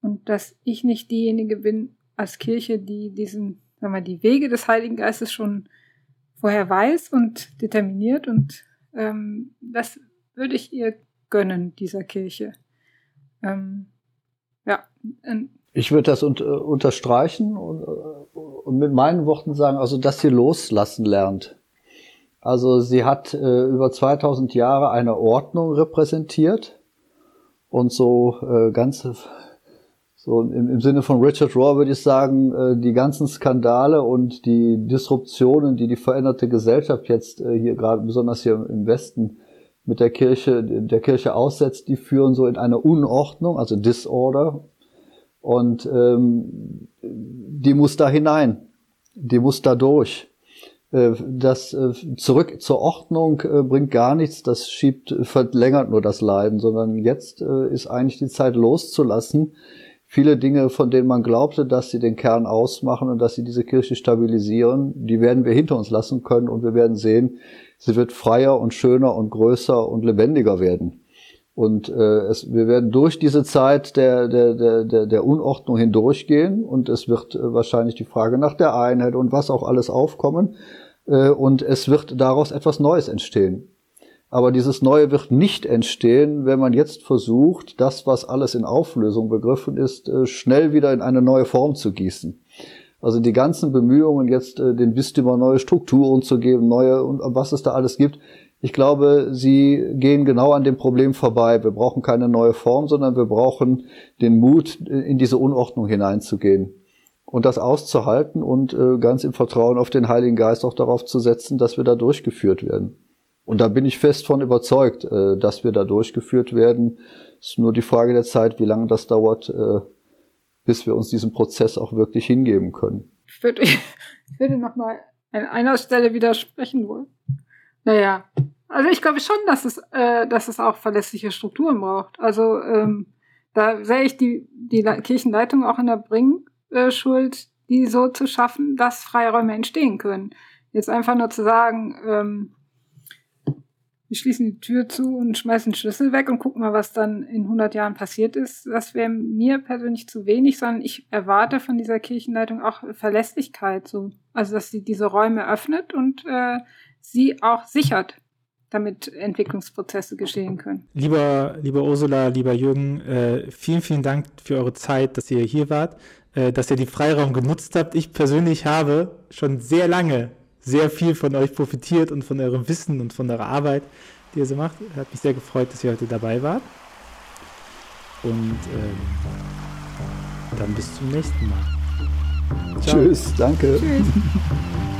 und dass ich nicht diejenige bin als Kirche, die diesen, sagen wir, die Wege des Heiligen Geistes schon vorher weiß und determiniert und ähm, das würde ich ihr gönnen, dieser Kirche. Ähm, ja. Ich würde das un unterstreichen und, und, mit meinen Worten sagen, also dass sie loslassen lernt. Also sie hat äh, über 2000 Jahre eine Ordnung repräsentiert und so äh, ganze so im, im Sinne von Richard Raw würde ich sagen, äh, die ganzen Skandale und die Disruptionen, die die veränderte Gesellschaft jetzt äh, hier gerade besonders hier im Westen mit der Kirche, der Kirche aussetzt, die führen so in eine Unordnung, also Disorder. Und ähm, die muss da hinein, die muss da durch. Äh, das äh, zurück zur Ordnung äh, bringt gar nichts, das schiebt, verlängert nur das Leiden, sondern jetzt ist eigentlich die Zeit loszulassen, viele Dinge, von denen man glaubte, dass sie den Kern ausmachen und dass sie diese Kirche stabilisieren, die werden wir hinter uns lassen können und wir werden sehen, sie wird freier und schöner und größer und lebendiger werden. Und äh, es, wir werden durch diese Zeit der, der, der, der, Unordnung hindurchgehen und es wird äh, wahrscheinlich die Frage nach der Einheit und was auch alles aufkommen. Äh, und es wird daraus etwas Neues entstehen. Aber dieses Neue wird nicht entstehen, wenn man jetzt versucht, das, was alles in Auflösung begriffen ist, äh, schnell wieder in eine neue Form zu gießen. Also die ganzen Bemühungen, jetzt äh, den Bistümern neue Strukturen zu geben, neue und was es da alles gibt, ich glaube, sie gehen genau an dem Problem vorbei. Wir brauchen keine neue Form, sondern wir brauchen den Mut, in diese Unordnung hineinzugehen und das auszuhalten und äh, ganz im Vertrauen auf den Heiligen Geist auch darauf zu setzen, dass wir da durchgeführt werden. Und da bin ich fest von überzeugt, äh, dass wir da durchgeführt werden. Es ist nur die Frage der Zeit, wie lange das dauert, äh, bis wir uns diesem Prozess auch wirklich hingeben können. Ich würde, ich würde nochmal an einer Stelle widersprechen wollen. Naja, Also ich glaube schon, dass es, äh, dass es auch verlässliche Strukturen braucht. Also ähm, da sehe ich die, die Kirchenleitung auch in der Bringschuld, die so zu schaffen, dass Freiräume entstehen können. Jetzt einfach nur zu sagen, ähm, wir schließen die Tür zu und schmeißen den Schlüssel weg und gucken mal, was dann in 100 Jahren passiert ist, das wäre mir persönlich zu wenig, sondern ich erwarte von dieser Kirchenleitung auch Verlässlichkeit, so. Also, dass sie diese Räume öffnet und äh, sie auch sichert damit Entwicklungsprozesse geschehen können. Lieber, lieber Ursula, lieber Jürgen, äh, vielen, vielen Dank für eure Zeit, dass ihr hier wart, äh, dass ihr die Freiraum genutzt habt. Ich persönlich habe schon sehr lange sehr viel von euch profitiert und von eurem Wissen und von eurer Arbeit, die ihr so macht. Hat mich sehr gefreut, dass ihr heute dabei wart. Und ähm, dann bis zum nächsten Mal. Ciao. Tschüss, danke. Tschüss.